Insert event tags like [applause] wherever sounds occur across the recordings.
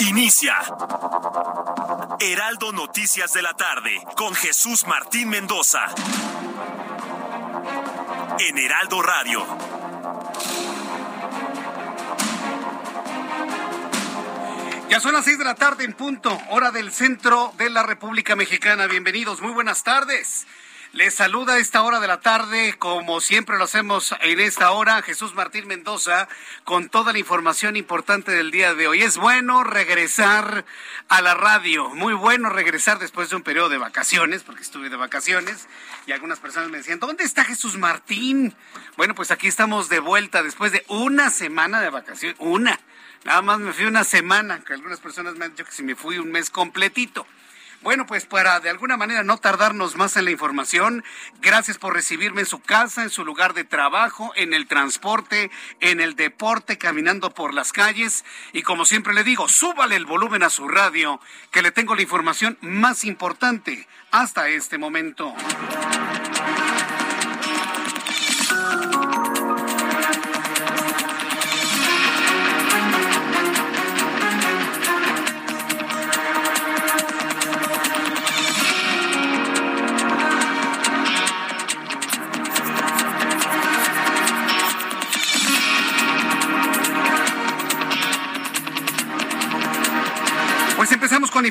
Inicia. Heraldo Noticias de la tarde con Jesús Martín Mendoza. En Heraldo Radio. Ya son las seis de la tarde en punto, hora del centro de la República Mexicana. Bienvenidos, muy buenas tardes. Les saluda a esta hora de la tarde, como siempre lo hacemos en esta hora, Jesús Martín Mendoza, con toda la información importante del día de hoy. Es bueno regresar a la radio, muy bueno regresar después de un periodo de vacaciones, porque estuve de vacaciones, y algunas personas me decían, ¿dónde está Jesús Martín? Bueno, pues aquí estamos de vuelta después de una semana de vacaciones, una. Nada más me fui una semana, que algunas personas me han dicho que si me fui un mes completito. Bueno, pues para de alguna manera no tardarnos más en la información, gracias por recibirme en su casa, en su lugar de trabajo, en el transporte, en el deporte, caminando por las calles. Y como siempre le digo, súbale el volumen a su radio, que le tengo la información más importante hasta este momento.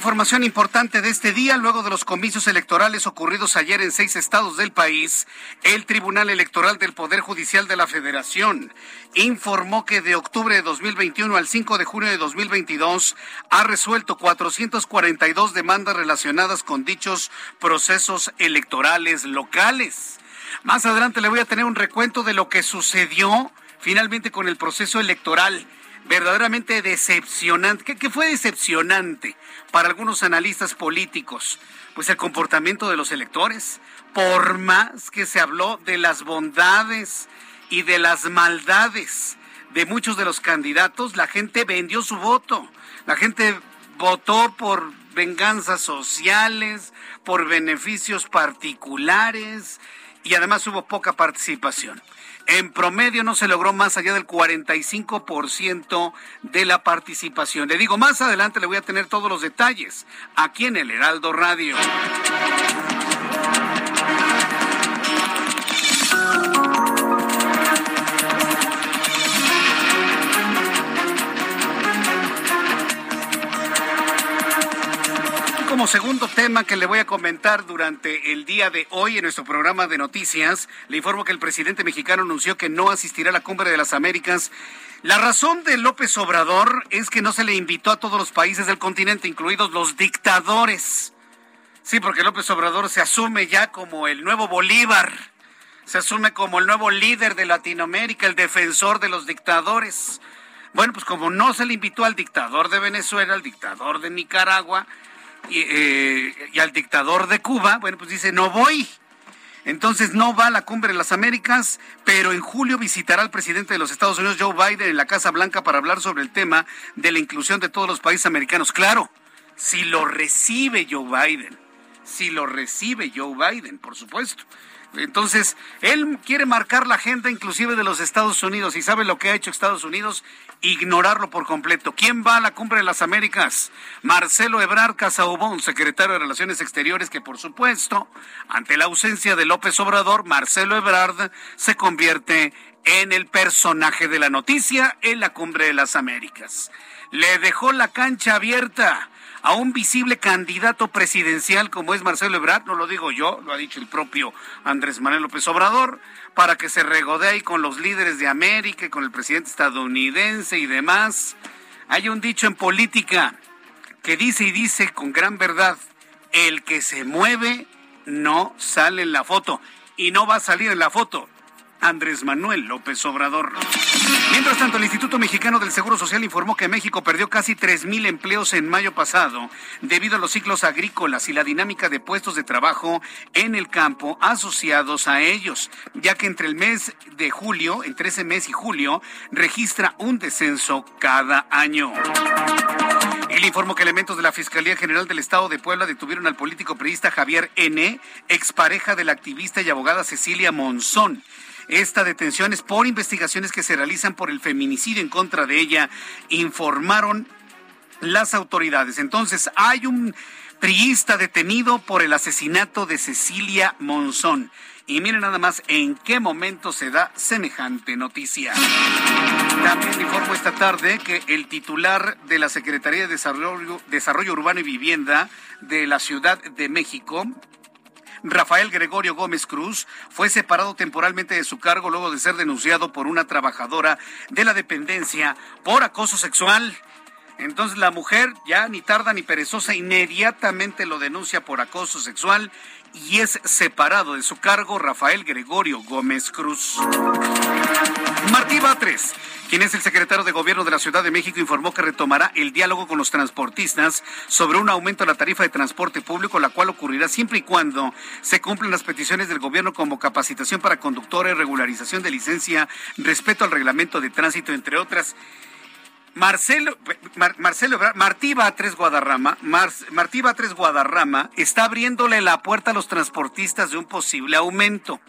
Información importante de este día. Luego de los comicios electorales ocurridos ayer en seis estados del país, el Tribunal Electoral del Poder Judicial de la Federación informó que de octubre de 2021 al 5 de junio de 2022 ha resuelto 442 demandas relacionadas con dichos procesos electorales locales. Más adelante le voy a tener un recuento de lo que sucedió finalmente con el proceso electoral verdaderamente decepcionante. ¿Qué, fue decepcionante para algunos analistas políticos? Pues el comportamiento de los electores. Por más que se habló de las bondades y de las maldades de muchos de los candidatos, la gente vendió su voto. La gente votó por venganzas sociales, por beneficios particulares y además hubo poca participación. En promedio no se logró más allá del 45% de la participación. Le digo, más adelante le voy a tener todos los detalles aquí en el Heraldo Radio. Como segundo tema que le voy a comentar durante el día de hoy en nuestro programa de noticias, le informo que el presidente mexicano anunció que no asistirá a la Cumbre de las Américas. La razón de López Obrador es que no se le invitó a todos los países del continente, incluidos los dictadores. Sí, porque López Obrador se asume ya como el nuevo Bolívar, se asume como el nuevo líder de Latinoamérica, el defensor de los dictadores. Bueno, pues como no se le invitó al dictador de Venezuela, al dictador de Nicaragua, y, eh, y al dictador de Cuba, bueno, pues dice, no voy. Entonces no va a la cumbre de las Américas, pero en julio visitará al presidente de los Estados Unidos, Joe Biden, en la Casa Blanca para hablar sobre el tema de la inclusión de todos los países americanos. Claro, si lo recibe Joe Biden, si lo recibe Joe Biden, por supuesto. Entonces, él quiere marcar la agenda inclusive de los Estados Unidos y sabe lo que ha hecho Estados Unidos, ignorarlo por completo. ¿Quién va a la cumbre de las Américas? Marcelo Ebrard Casaubón, secretario de Relaciones Exteriores, que por supuesto, ante la ausencia de López Obrador, Marcelo Ebrard se convierte en el personaje de la noticia en la cumbre de las Américas. Le dejó la cancha abierta a un visible candidato presidencial como es Marcelo Ebrard, no lo digo yo, lo ha dicho el propio Andrés Manuel López Obrador, para que se regodee con los líderes de América y con el presidente estadounidense y demás. Hay un dicho en política que dice y dice con gran verdad, el que se mueve no sale en la foto y no va a salir en la foto. Andrés Manuel López Obrador. Mientras tanto, el Instituto Mexicano del Seguro Social informó que México perdió casi 3.000 empleos en mayo pasado debido a los ciclos agrícolas y la dinámica de puestos de trabajo en el campo asociados a ellos, ya que entre el mes de julio, entre ese mes y julio, registra un descenso cada año. El informó que elementos de la Fiscalía General del Estado de Puebla detuvieron al político periodista Javier N., expareja de la activista y abogada Cecilia Monzón. Esta detención es por investigaciones que se realizan por el feminicidio en contra de ella, informaron las autoridades. Entonces, hay un priista detenido por el asesinato de Cecilia Monzón. Y miren nada más en qué momento se da semejante noticia. También informo esta tarde que el titular de la Secretaría de Desarrollo, Desarrollo Urbano y Vivienda de la Ciudad de México, Rafael Gregorio Gómez Cruz fue separado temporalmente de su cargo luego de ser denunciado por una trabajadora de la dependencia por acoso sexual. Entonces la mujer, ya ni tarda ni perezosa, inmediatamente lo denuncia por acoso sexual y es separado de su cargo Rafael Gregorio Gómez Cruz. Martí Batres, quien es el secretario de Gobierno de la Ciudad de México, informó que retomará el diálogo con los transportistas sobre un aumento de la tarifa de transporte público, la cual ocurrirá siempre y cuando se cumplan las peticiones del gobierno como capacitación para conductores, regularización de licencia, respeto al reglamento de tránsito, entre otras. Marcelo, Marcelo Martí Batres Guadarrama, Martí Batres Guadarrama está abriéndole la puerta a los transportistas de un posible aumento.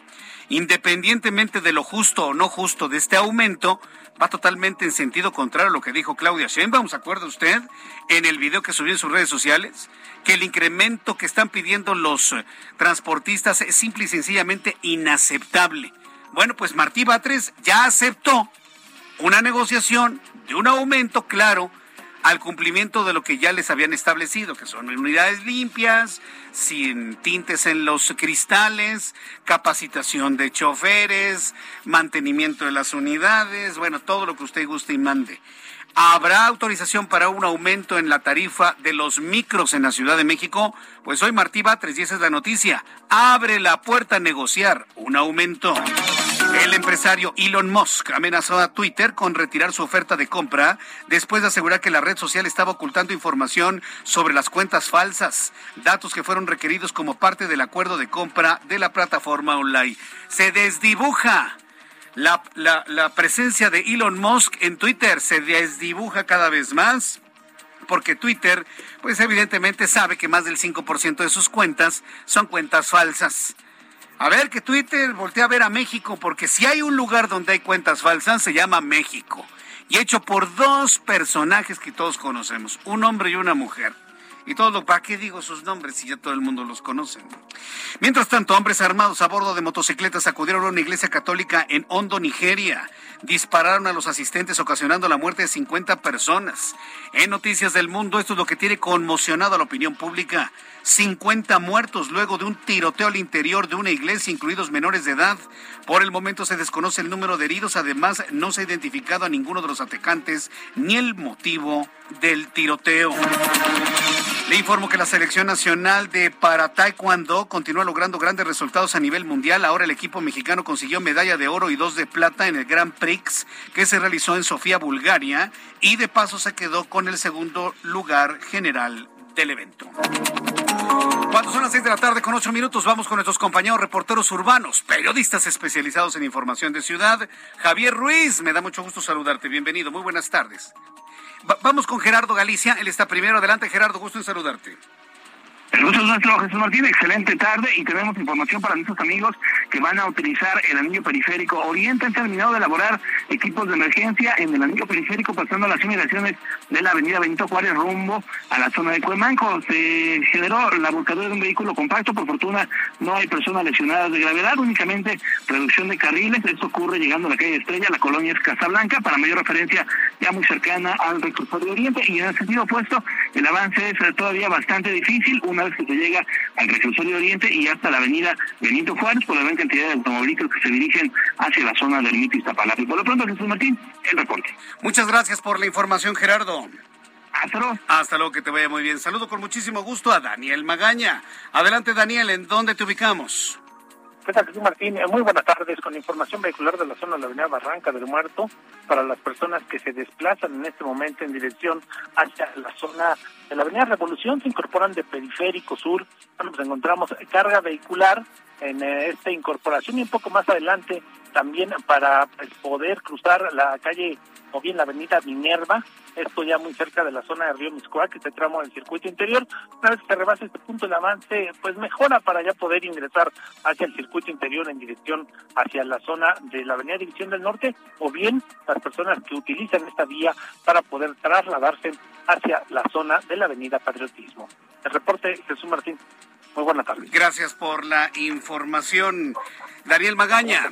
Independientemente de lo justo o no justo de este aumento, va totalmente en sentido contrario a lo que dijo Claudia Sheinbaum, ¿se acuerda usted? En el video que subió en sus redes sociales, que el incremento que están pidiendo los eh, transportistas es simple y sencillamente inaceptable. Bueno, pues Martí Batres ya aceptó una negociación de un aumento claro al cumplimiento de lo que ya les habían establecido, que son unidades limpias, sin tintes en los cristales, capacitación de choferes, mantenimiento de las unidades, bueno, todo lo que usted guste y mande. ¿Habrá autorización para un aumento en la tarifa de los micros en la Ciudad de México? Pues hoy Martí Batres, y esa es la noticia, abre la puerta a negociar un aumento. El empresario Elon Musk amenazó a Twitter con retirar su oferta de compra después de asegurar que la red social estaba ocultando información sobre las cuentas falsas, datos que fueron requeridos como parte del acuerdo de compra de la plataforma online. Se desdibuja. La, la, presencia de Elon Musk en Twitter se desdibuja cada vez más porque Twitter, pues evidentemente sabe que más del 5% de sus cuentas son cuentas falsas. A ver, que Twitter voltea a ver a México, porque si hay un lugar donde hay cuentas falsas, se llama México. Y hecho por dos personajes que todos conocemos, un hombre y una mujer. Y todo lo, ¿para qué digo sus nombres si ya todo el mundo los conoce? Mientras tanto, hombres armados a bordo de motocicletas acudieron a una iglesia católica en Hondo, Nigeria. Dispararon a los asistentes ocasionando la muerte de 50 personas. En Noticias del Mundo, esto es lo que tiene conmocionado a la opinión pública. 50 muertos luego de un tiroteo al interior de una iglesia, incluidos menores de edad. Por el momento se desconoce el número de heridos, además no se ha identificado a ninguno de los atacantes ni el motivo del tiroteo. Le informo que la selección nacional de para taekwondo continúa logrando grandes resultados a nivel mundial. Ahora el equipo mexicano consiguió medalla de oro y dos de plata en el Grand Prix que se realizó en Sofía, Bulgaria, y de paso se quedó con el segundo lugar general del evento. Cuando son las seis de la tarde con ocho minutos, vamos con nuestros compañeros reporteros urbanos, periodistas especializados en información de ciudad. Javier Ruiz, me da mucho gusto saludarte. Bienvenido, muy buenas tardes vamos con Gerardo Galicia, él está primero. Adelante, Gerardo, gusto en saludarte. El gusto es nuestro, Jesús Martín. Excelente tarde y tenemos información para nuestros amigos que van a utilizar el anillo periférico Oriente. Han terminado de elaborar equipos de emergencia en el anillo periférico pasando las inmediaciones de la avenida Benito Juárez rumbo a la zona de Cuemanco. Se generó la volcadura de un vehículo compacto. Por fortuna no hay personas lesionadas de gravedad, únicamente reducción de carriles. Esto ocurre llegando a la calle Estrella, la colonia es Casablanca, para mayor referencia ya muy cercana al recurso de Oriente. Y en el sentido opuesto, el avance es todavía bastante difícil vez que se llega al reclusorio Oriente y hasta la avenida Benito Juárez por la gran cantidad de automovilistas que se dirigen hacia la zona del Mito Iztapalapa. Y por lo pronto, Jesús Martín, el reporte. Muchas gracias por la información, Gerardo. Hasta luego. Hasta luego, que te vaya muy bien. Saludo con muchísimo gusto a Daniel Magaña. Adelante, Daniel, ¿en dónde te ubicamos? ¿Qué tal, Jesús Martín? Eh, muy buenas tardes. Con información vehicular de la zona de la avenida Barranca del Muerto, para las personas que se desplazan en este momento en dirección hacia la zona de la avenida Revolución, se incorporan de Periférico Sur. Bueno, pues encontramos carga vehicular en eh, esta incorporación y un poco más adelante también para pues, poder cruzar la calle o bien la avenida Minerva, esto ya muy cerca de la zona de Río Miscuac, este tramo del circuito interior. Una vez que se rebasa este punto, el avance pues mejora para ya poder ingresar hacia el circuito interior en dirección hacia la zona de la avenida División del Norte, o bien las personas que utilizan esta vía para poder trasladarse hacia la zona de la avenida Patriotismo. El reporte, Jesús Martín. Muy buena tarde. Gracias por la información. Daniel Magaña.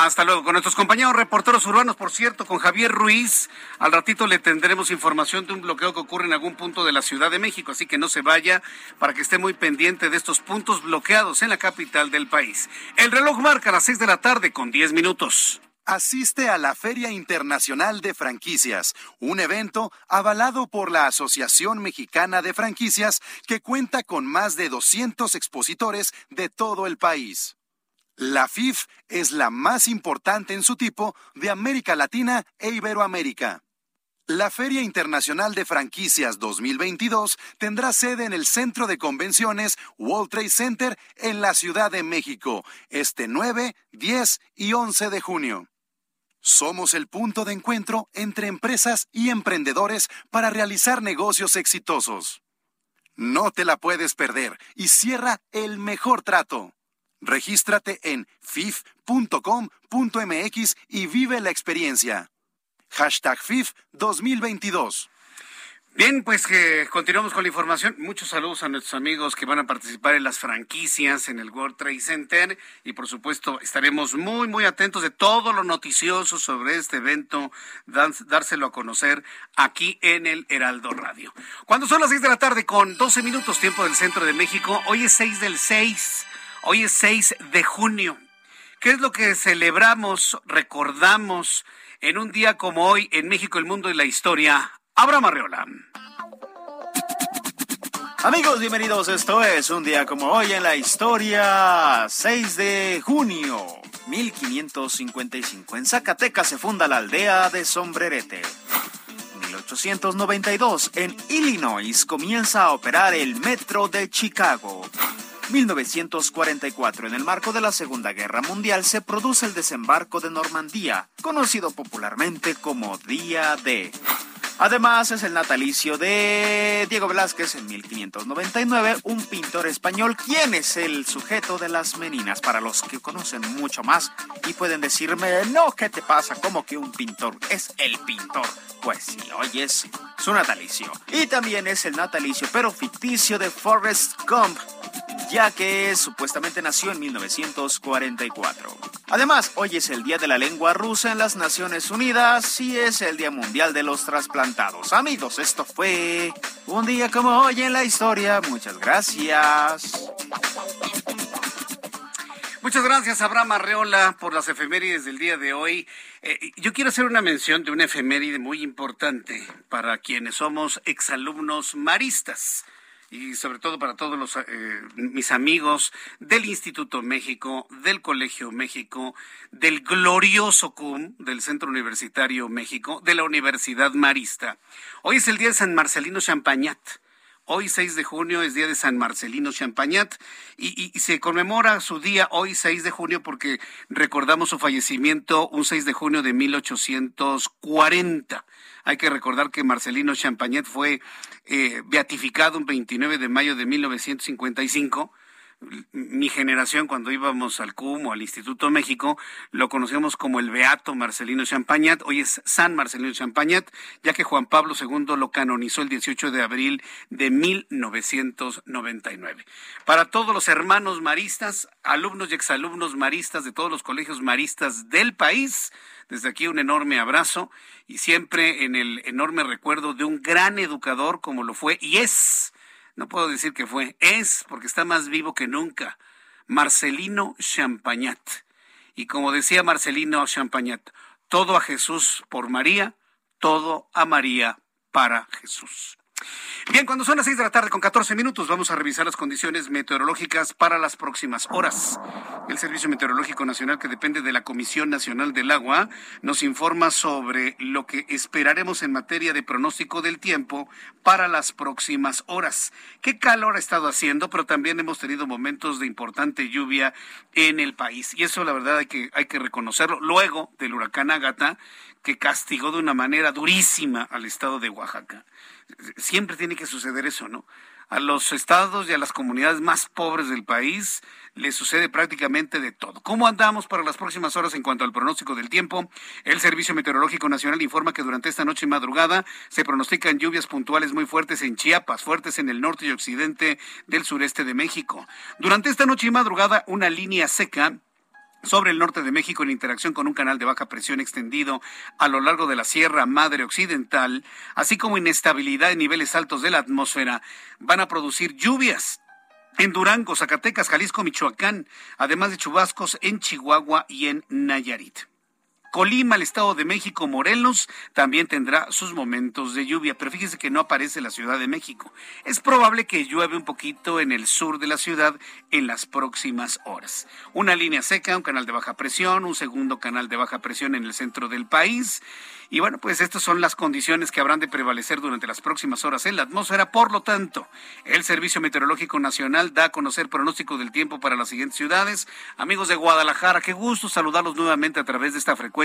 Hasta luego. Con nuestros compañeros reporteros urbanos, por cierto, con Javier Ruiz, al ratito le tendremos información de un bloqueo que ocurre en algún punto de la Ciudad de México, así que no se vaya para que esté muy pendiente de estos puntos bloqueados en la capital del país. El reloj marca las seis de la tarde con diez minutos. Asiste a la Feria Internacional de Franquicias, un evento avalado por la Asociación Mexicana de Franquicias que cuenta con más de 200 expositores de todo el país. La FIF es la más importante en su tipo de América Latina e Iberoamérica. La Feria Internacional de Franquicias 2022 tendrá sede en el Centro de Convenciones World Trade Center en la Ciudad de México este 9, 10 y 11 de junio. Somos el punto de encuentro entre empresas y emprendedores para realizar negocios exitosos. No te la puedes perder y cierra el mejor trato. Regístrate en fif.com.mx y vive la experiencia. Hashtag FIF 2022. Bien, pues que continuamos con la información. Muchos saludos a nuestros amigos que van a participar en las franquicias en el World Trade Center y por supuesto estaremos muy muy atentos de todo lo noticioso sobre este evento, dárselo a conocer aquí en el Heraldo Radio. Cuando son las 6 de la tarde con 12 minutos tiempo del centro de México, hoy es 6 del 6. Hoy es 6 de junio. ¿Qué es lo que celebramos, recordamos en un día como hoy en México, el mundo y la historia? Abraham Arreola. Amigos, bienvenidos. Esto es un día como hoy en la historia. 6 de junio 1555. En Zacatecas se funda la aldea de Sombrerete. 1892. En Illinois comienza a operar el metro de Chicago. 1944, en el marco de la Segunda Guerra Mundial, se produce el desembarco de Normandía, conocido popularmente como Día D. Además, es el natalicio de Diego Velázquez en 1599, un pintor español, quien es el sujeto de las meninas, para los que conocen mucho más y pueden decirme, no, ¿qué te pasa? ¿Cómo que un pintor? Es el pintor. Pues sí, hoy es su natalicio. Y también es el natalicio, pero ficticio, de Forrest Gump, ya que supuestamente nació en 1944. Además, hoy es el Día de la Lengua Rusa en las Naciones Unidas y es el Día Mundial de los Amigos, esto fue un día como hoy en la historia. Muchas gracias. Muchas gracias, Abraham Arreola, por las efemérides del día de hoy. Eh, yo quiero hacer una mención de una efeméride muy importante para quienes somos exalumnos maristas y sobre todo para todos los, eh, mis amigos del Instituto México, del Colegio México, del glorioso CUM, del Centro Universitario México, de la Universidad Marista. Hoy es el día de San Marcelino Champagnat. Hoy 6 de junio es día de San Marcelino Champagnat y, y, se conmemora su día hoy 6 de junio porque recordamos su fallecimiento un 6 de junio de 1840. Hay que recordar que Marcelino Champagnet fue eh, beatificado un 29 de mayo de 1955 mi generación, cuando íbamos al CUM o al Instituto México, lo conocíamos como el Beato Marcelino Champagnat. Hoy es San Marcelino Champagnat, ya que Juan Pablo II lo canonizó el 18 de abril de 1999. Para todos los hermanos maristas, alumnos y exalumnos maristas de todos los colegios maristas del país, desde aquí un enorme abrazo y siempre en el enorme recuerdo de un gran educador como lo fue y es, no puedo decir que fue, es porque está más vivo que nunca, Marcelino Champagnat. Y como decía Marcelino Champagnat, todo a Jesús por María, todo a María para Jesús. Bien, cuando son las seis de la tarde con 14 minutos, vamos a revisar las condiciones meteorológicas para las próximas horas. El Servicio Meteorológico Nacional, que depende de la Comisión Nacional del Agua, nos informa sobre lo que esperaremos en materia de pronóstico del tiempo para las próximas horas. Qué calor ha estado haciendo, pero también hemos tenido momentos de importante lluvia en el país. Y eso, la verdad, hay que, hay que reconocerlo. Luego del huracán Ágata, que castigó de una manera durísima al estado de Oaxaca siempre tiene que suceder eso, ¿no? A los estados y a las comunidades más pobres del país les sucede prácticamente de todo. ¿Cómo andamos para las próximas horas en cuanto al pronóstico del tiempo? El Servicio Meteorológico Nacional informa que durante esta noche y madrugada se pronostican lluvias puntuales muy fuertes en Chiapas, fuertes en el norte y occidente del sureste de México. Durante esta noche y madrugada, una línea seca sobre el norte de México en interacción con un canal de baja presión extendido a lo largo de la Sierra Madre Occidental, así como inestabilidad en niveles altos de la atmósfera, van a producir lluvias en Durango, Zacatecas, Jalisco, Michoacán, además de chubascos en Chihuahua y en Nayarit. Colima, el Estado de México, Morelos, también tendrá sus momentos de lluvia, pero fíjese que no aparece la Ciudad de México. Es probable que llueve un poquito en el sur de la ciudad en las próximas horas. Una línea seca, un canal de baja presión, un segundo canal de baja presión en el centro del país y bueno, pues estas son las condiciones que habrán de prevalecer durante las próximas horas en la atmósfera. Por lo tanto, el Servicio Meteorológico Nacional da a conocer pronóstico del tiempo para las siguientes ciudades. Amigos de Guadalajara, qué gusto saludarlos nuevamente a través de esta frecuencia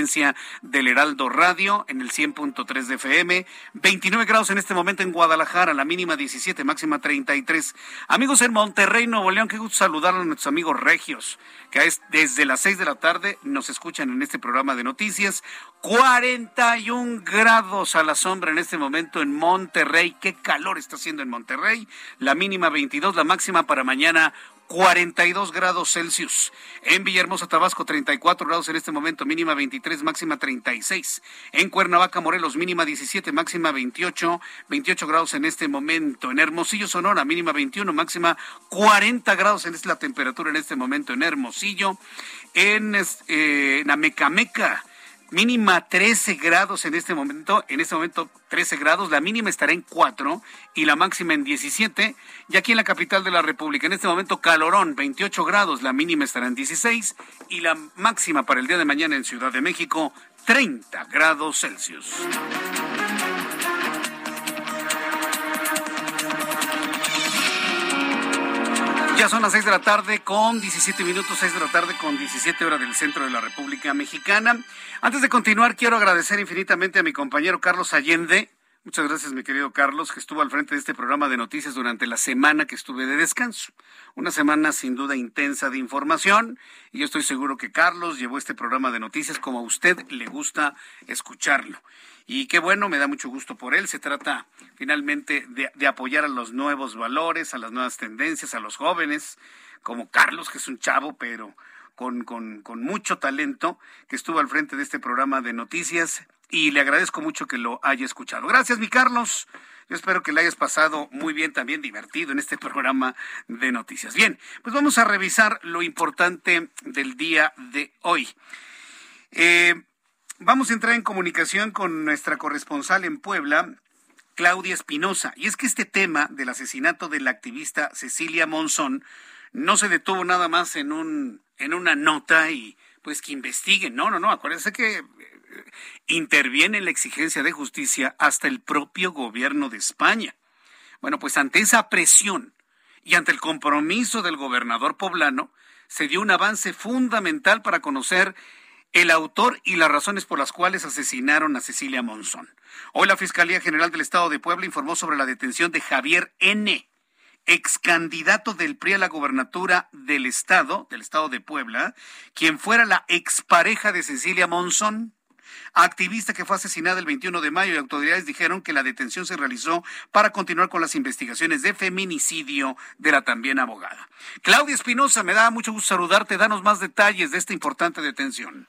del Heraldo Radio en el 100.3 de FM. 29 grados en este momento en Guadalajara, la mínima 17, máxima 33. Amigos en Monterrey, Nuevo León, qué gusto saludarlos a nuestros amigos regios, que desde las 6 de la tarde nos escuchan en este programa de noticias. 41 grados a la sombra en este momento en Monterrey. Qué calor está haciendo en Monterrey. La mínima 22, la máxima para mañana 42 grados Celsius. En Villahermosa, Tabasco, 34 grados en este momento, mínima 23, máxima 36. En Cuernavaca, Morelos, mínima 17, máxima 28, 28 grados en este momento. En Hermosillo, Sonora, mínima 21, máxima 40 grados en es la temperatura en este momento en Hermosillo. En, eh, en Amecameca, mínima 13 grados en este momento, en este momento 13 grados, la mínima estará en 4 y la máxima en 17, y aquí en la capital de la República, en este momento calorón, 28 grados, la mínima estará en 16 y la máxima para el día de mañana en Ciudad de México, 30 grados Celsius. Ya son las 6 de la tarde con 17 minutos, 6 de la tarde con 17 horas del centro de la República Mexicana. Antes de continuar, quiero agradecer infinitamente a mi compañero Carlos Allende. Muchas gracias, mi querido Carlos, que estuvo al frente de este programa de noticias durante la semana que estuve de descanso. Una semana sin duda intensa de información y yo estoy seguro que Carlos llevó este programa de noticias como a usted le gusta escucharlo. Y qué bueno, me da mucho gusto por él. Se trata finalmente de, apoyar a los nuevos valores, a las nuevas tendencias, a los jóvenes, como Carlos, que es un chavo, pero con, con, con, mucho talento, que estuvo al frente de este programa de noticias y le agradezco mucho que lo haya escuchado. Gracias, mi Carlos. Yo espero que le hayas pasado muy bien, también divertido en este [laughs] programa de noticias. Bien, pues vamos a revisar lo importante del día de hoy. Eh, Vamos a entrar en comunicación con nuestra corresponsal en Puebla, Claudia Espinosa. Y es que este tema del asesinato de la activista Cecilia Monzón no se detuvo nada más en un en una nota y pues que investiguen. No, no, no. Acuérdense que eh, interviene en la exigencia de justicia hasta el propio gobierno de España. Bueno, pues ante esa presión y ante el compromiso del gobernador poblano, se dio un avance fundamental para conocer el autor y las razones por las cuales asesinaron a Cecilia Monzón. Hoy la Fiscalía General del Estado de Puebla informó sobre la detención de Javier N., ex candidato del PRI a la gobernatura del Estado, del Estado de Puebla, quien fuera la expareja de Cecilia Monzón activista que fue asesinada el 21 de mayo y autoridades dijeron que la detención se realizó para continuar con las investigaciones de feminicidio de la también abogada. Claudia Espinosa, me da mucho gusto saludarte. Danos más detalles de esta importante detención.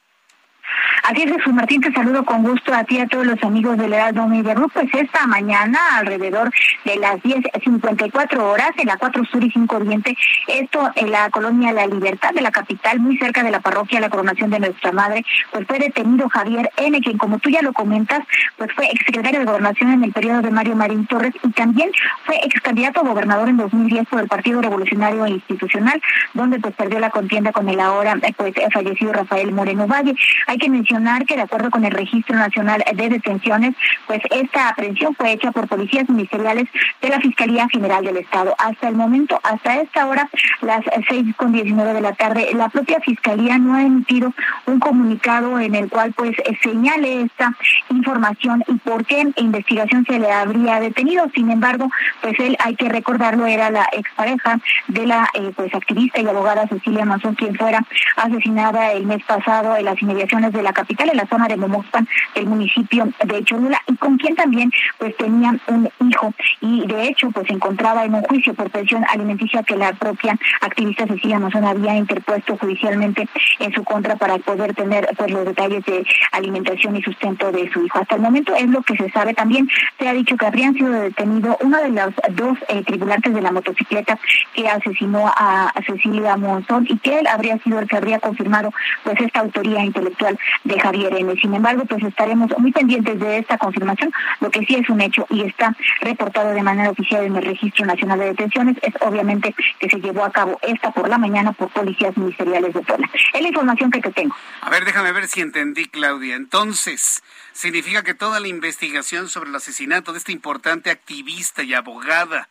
Así es, Jesús Martín, te saludo con gusto a ti y a todos los amigos del Heraldo Media Group. Pues esta mañana, alrededor de las 10.54 horas, en la 4 Sur y 5 Oriente, esto en la colonia La Libertad de la capital, muy cerca de la parroquia La Coronación de Nuestra Madre, pues fue detenido Javier N., quien como tú ya lo comentas, pues fue exsecretario de Gobernación en el periodo de Mario Marín Torres y también fue ex candidato a gobernador en 2010 por el Partido Revolucionario Institucional, donde pues perdió la contienda con el ahora pues fallecido Rafael Moreno Valle. Hay que mencionar que de acuerdo con el Registro Nacional de Detenciones, pues esta aprehensión fue hecha por policías ministeriales de la Fiscalía General del Estado. Hasta el momento, hasta esta hora, las seis con diecinueve de la tarde, la propia Fiscalía no ha emitido un comunicado en el cual pues señale esta información y por qué investigación se le habría detenido. Sin embargo, pues él, hay que recordarlo, era la expareja de la eh, pues activista y abogada Cecilia Manzón, quien fuera asesinada el mes pasado en las inmediaciones de la capital, en la zona de Momoxpan, del municipio de Cholula, y con quien también pues tenía un hijo y de hecho pues se encontraba en un juicio por pensión alimenticia que la propia activista Cecilia Manzón había interpuesto judicialmente en su contra para poder tener pues los detalles de alimentación y sustento de su hijo. Hasta el momento es lo que se sabe. También se ha dicho que habrían sido detenidos uno de los dos eh, tripulantes de la motocicleta que asesinó a, Cecilia Monzón y que él habría sido el que habría confirmado pues esta autoría intelectual de Javier N. Sin embargo, pues estaremos muy pendientes de esta confirmación. Lo que sí es un hecho y está reportado de manera oficial en el Registro Nacional de Detenciones es obviamente que se llevó a cabo esta por la mañana por policías ministeriales de Puebla. Es la información que te tengo. A ver, déjame ver si entendí, Claudia. Entonces, significa que toda la investigación sobre el asesinato de esta importante activista y abogada,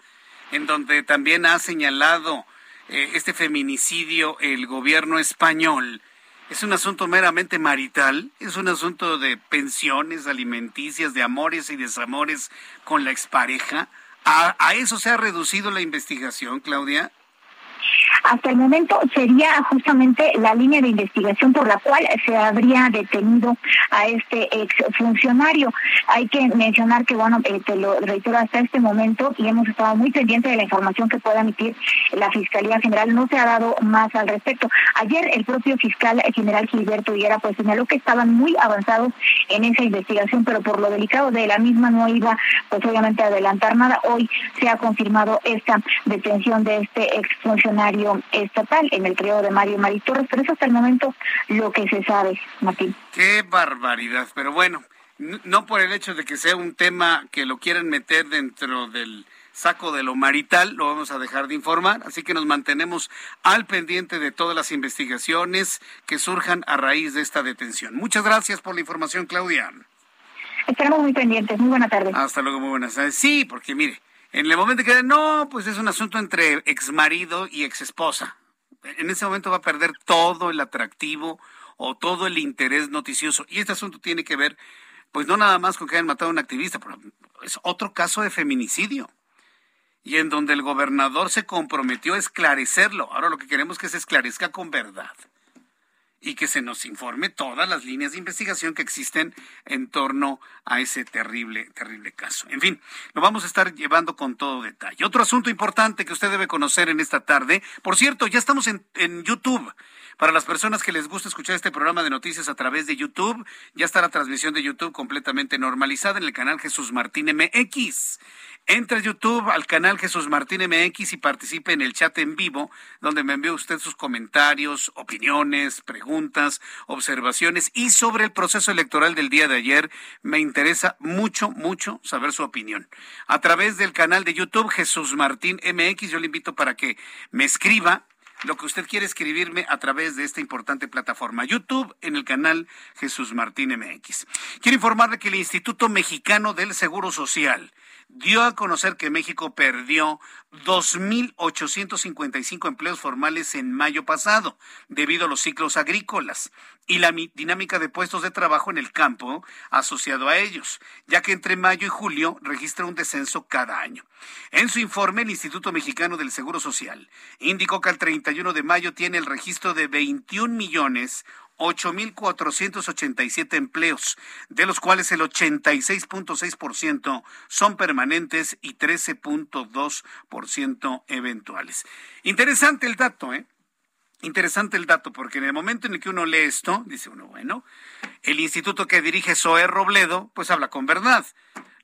en donde también ha señalado eh, este feminicidio el gobierno español, es un asunto meramente marital, es un asunto de pensiones alimenticias, de amores y desamores con la expareja. a eso se ha reducido la investigación, Claudia? Hasta el momento sería justamente la línea de investigación por la cual se habría detenido a este exfuncionario. Hay que mencionar que, bueno, eh, te lo reitero hasta este momento y hemos estado muy pendientes de la información que pueda emitir la Fiscalía General. No se ha dado más al respecto. Ayer el propio fiscal general Gilberto Higuera pues señaló que estaban muy avanzados en esa investigación, pero por lo delicado de la misma no iba pues obviamente a adelantar nada. Hoy se ha confirmado esta detención de este exfuncionario estatal en el periodo de Mario Mari Torres, pero eso hasta el momento lo que se sabe, Martín. Qué barbaridad, pero bueno, no por el hecho de que sea un tema que lo quieran meter dentro del saco de lo marital, lo vamos a dejar de informar, así que nos mantenemos al pendiente de todas las investigaciones que surjan a raíz de esta detención. Muchas gracias por la información, Claudia. Estaremos muy pendientes. Muy buena tarde. Hasta luego, muy buenas tardes. Sí, porque mire, en el momento que no, pues es un asunto entre ex marido y ex esposa. En ese momento va a perder todo el atractivo o todo el interés noticioso. Y este asunto tiene que ver, pues no nada más con que hayan matado a un activista, pero es otro caso de feminicidio. Y en donde el gobernador se comprometió a esclarecerlo. Ahora lo que queremos es que se esclarezca con verdad y que se nos informe todas las líneas de investigación que existen en torno a ese terrible, terrible caso. En fin, lo vamos a estar llevando con todo detalle. Otro asunto importante que usted debe conocer en esta tarde, por cierto, ya estamos en, en YouTube. Para las personas que les gusta escuchar este programa de noticias a través de YouTube, ya está la transmisión de YouTube completamente normalizada en el canal Jesús Martín MX. Entre YouTube al canal Jesús Martín MX y participe en el chat en vivo, donde me envíe usted sus comentarios, opiniones, preguntas, observaciones y sobre el proceso electoral del día de ayer. Me interesa mucho, mucho saber su opinión. A través del canal de YouTube Jesús Martín MX, yo le invito para que me escriba lo que usted quiere escribirme a través de esta importante plataforma YouTube en el canal Jesús Martín MX. Quiero informarle que el Instituto Mexicano del Seguro Social dio a conocer que México perdió 2.855 empleos formales en mayo pasado debido a los ciclos agrícolas y la dinámica de puestos de trabajo en el campo asociado a ellos, ya que entre mayo y julio registra un descenso cada año. En su informe, el Instituto Mexicano del Seguro Social indicó que al 31 de mayo tiene el registro de 21 millones 8.487 empleos, de los cuales el 86.6% son permanentes y 13.2% eventuales. Interesante el dato, ¿eh? Interesante el dato, porque en el momento en el que uno lee esto, dice uno, bueno, el instituto que dirige Zoé Robledo, pues habla con verdad.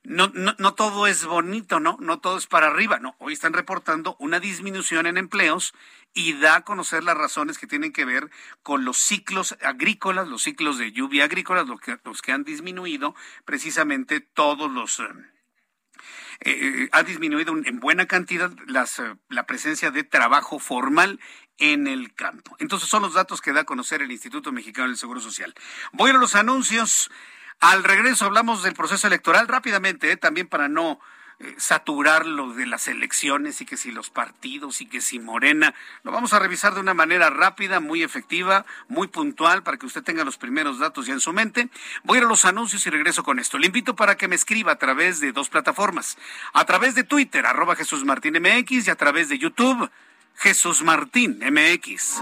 No, no, no todo es bonito, ¿no? No todo es para arriba, no. Hoy están reportando una disminución en empleos y da a conocer las razones que tienen que ver con los ciclos agrícolas, los ciclos de lluvia agrícolas, los que, los que han disminuido precisamente todos los... Eh, eh, ha disminuido en buena cantidad las, eh, la presencia de trabajo formal en el campo. Entonces son los datos que da a conocer el Instituto Mexicano del Seguro Social. Voy a los anuncios. Al regreso hablamos del proceso electoral rápidamente, también para no eh, saturar lo de las elecciones y que si los partidos y que si Morena. Lo vamos a revisar de una manera rápida, muy efectiva, muy puntual para que usted tenga los primeros datos ya en su mente. Voy a los anuncios y regreso con esto. Le invito para que me escriba a través de dos plataformas. A través de Twitter, arroba Jesús Martín MX y a través de YouTube, Jesús Martín MX.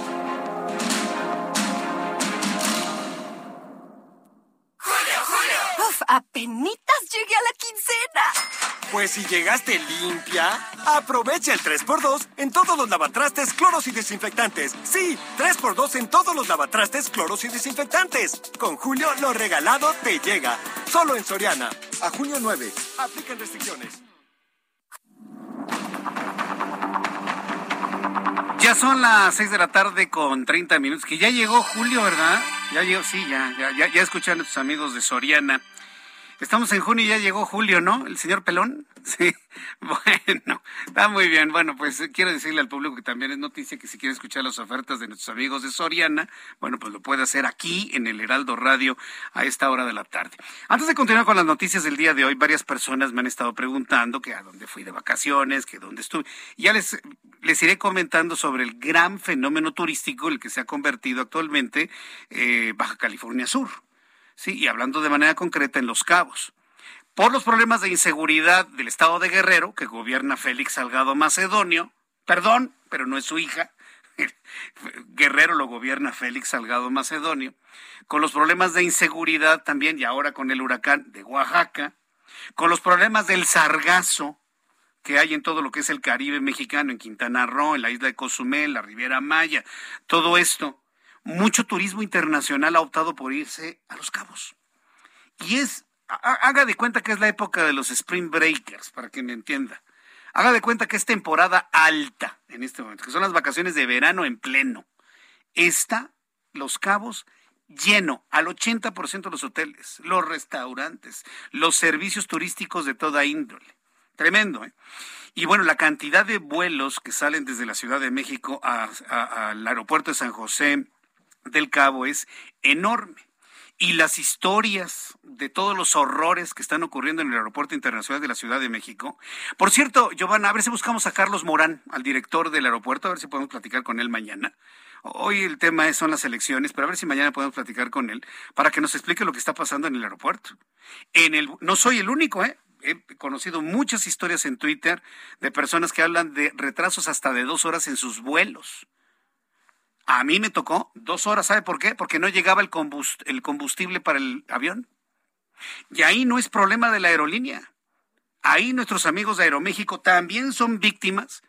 Apenitas llegué a la quincena. Pues si llegaste limpia, aprovecha el 3x2 en todos los lavatrastes, cloros y desinfectantes. Sí, 3x2 en todos los lavatrastes, cloros y desinfectantes. Con Julio, lo regalado te llega. Solo en Soriana. A junio 9. Aplican restricciones. Ya son las 6 de la tarde con 30 minutos, que ya llegó Julio, ¿verdad? Ya llegó, sí, ya, ya, ya, ya escuchan a tus amigos de Soriana. Estamos en junio y ya llegó julio, ¿no? El señor Pelón. [laughs] Sí, bueno, está muy bien. Bueno, pues eh, quiero decirle al público que también es noticia que si quiere escuchar las ofertas de nuestros amigos de Soriana, bueno, pues lo puede hacer aquí en el Heraldo Radio a esta hora de la tarde. Antes de continuar con las noticias del día de hoy, varias personas me han estado preguntando que a dónde fui de vacaciones, que dónde estuve. Ya les, les iré comentando sobre el gran fenómeno turístico, el que se ha convertido actualmente eh, Baja California Sur. Sí, y hablando de manera concreta en Los Cabos. Por los problemas de inseguridad del estado de Guerrero, que gobierna Félix Salgado Macedonio, perdón, pero no es su hija, [laughs] Guerrero lo gobierna Félix Salgado Macedonio, con los problemas de inseguridad también, y ahora con el huracán de Oaxaca, con los problemas del sargazo que hay en todo lo que es el Caribe mexicano, en Quintana Roo, en la isla de Cozumel, la Riviera Maya, todo esto, mucho turismo internacional ha optado por irse a Los Cabos. Y es, haga de cuenta que es la época de los Spring Breakers, para que me entienda. Haga de cuenta que es temporada alta en este momento, que son las vacaciones de verano en pleno. Está Los Cabos lleno al 80% de los hoteles, los restaurantes, los servicios turísticos de toda índole. Tremendo, ¿eh? Y bueno, la cantidad de vuelos que salen desde la Ciudad de México al aeropuerto de San José del Cabo es enorme. Y las historias de todos los horrores que están ocurriendo en el Aeropuerto Internacional de la Ciudad de México. Por cierto, Giovanna, a ver si buscamos a Carlos Morán, al director del aeropuerto, a ver si podemos platicar con él mañana. Hoy el tema son las elecciones, pero a ver si mañana podemos platicar con él para que nos explique lo que está pasando en el aeropuerto. En el, no soy el único, ¿eh? he conocido muchas historias en Twitter de personas que hablan de retrasos hasta de dos horas en sus vuelos. A mí me tocó dos horas, ¿sabe por qué? Porque no llegaba el, combustible para el avión. Y ahí no es problema de la aerolínea. Ahí nuestros amigos de Aeroméxico también son víctimas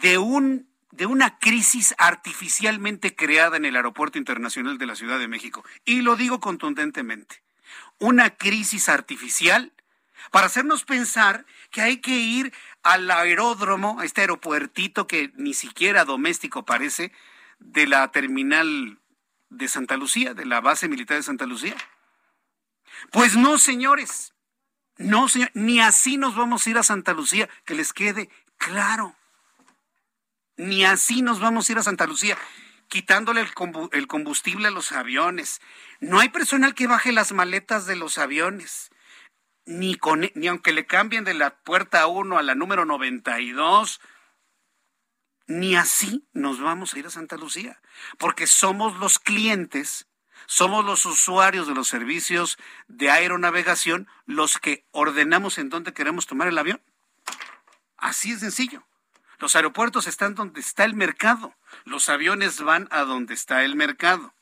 de un de una crisis artificialmente creada en el Aeropuerto Internacional de la Ciudad de México. Y lo digo contundentemente. Una crisis artificial para hacernos pensar que hay que ir al aeródromo, a este aeropuertito que ni siquiera doméstico parece, de la terminal de Santa Lucía, de la base militar de Santa Lucía. Pues no, señores, no, señor, ni así nos vamos a ir a Santa Lucía, que les quede claro. Ni así nos vamos a ir a Santa Lucía, quitándole el combustible a los aviones. No hay personal que baje las maletas de los aviones. Ni, con, ni aunque le cambien de la puerta 1 a la número 92, ni así nos vamos a ir a Santa Lucía, porque somos los clientes, somos los usuarios de los servicios de aeronavegación los que ordenamos en dónde queremos tomar el avión. Así es sencillo. Los aeropuertos están donde está el mercado. Los aviones van a donde está el mercado.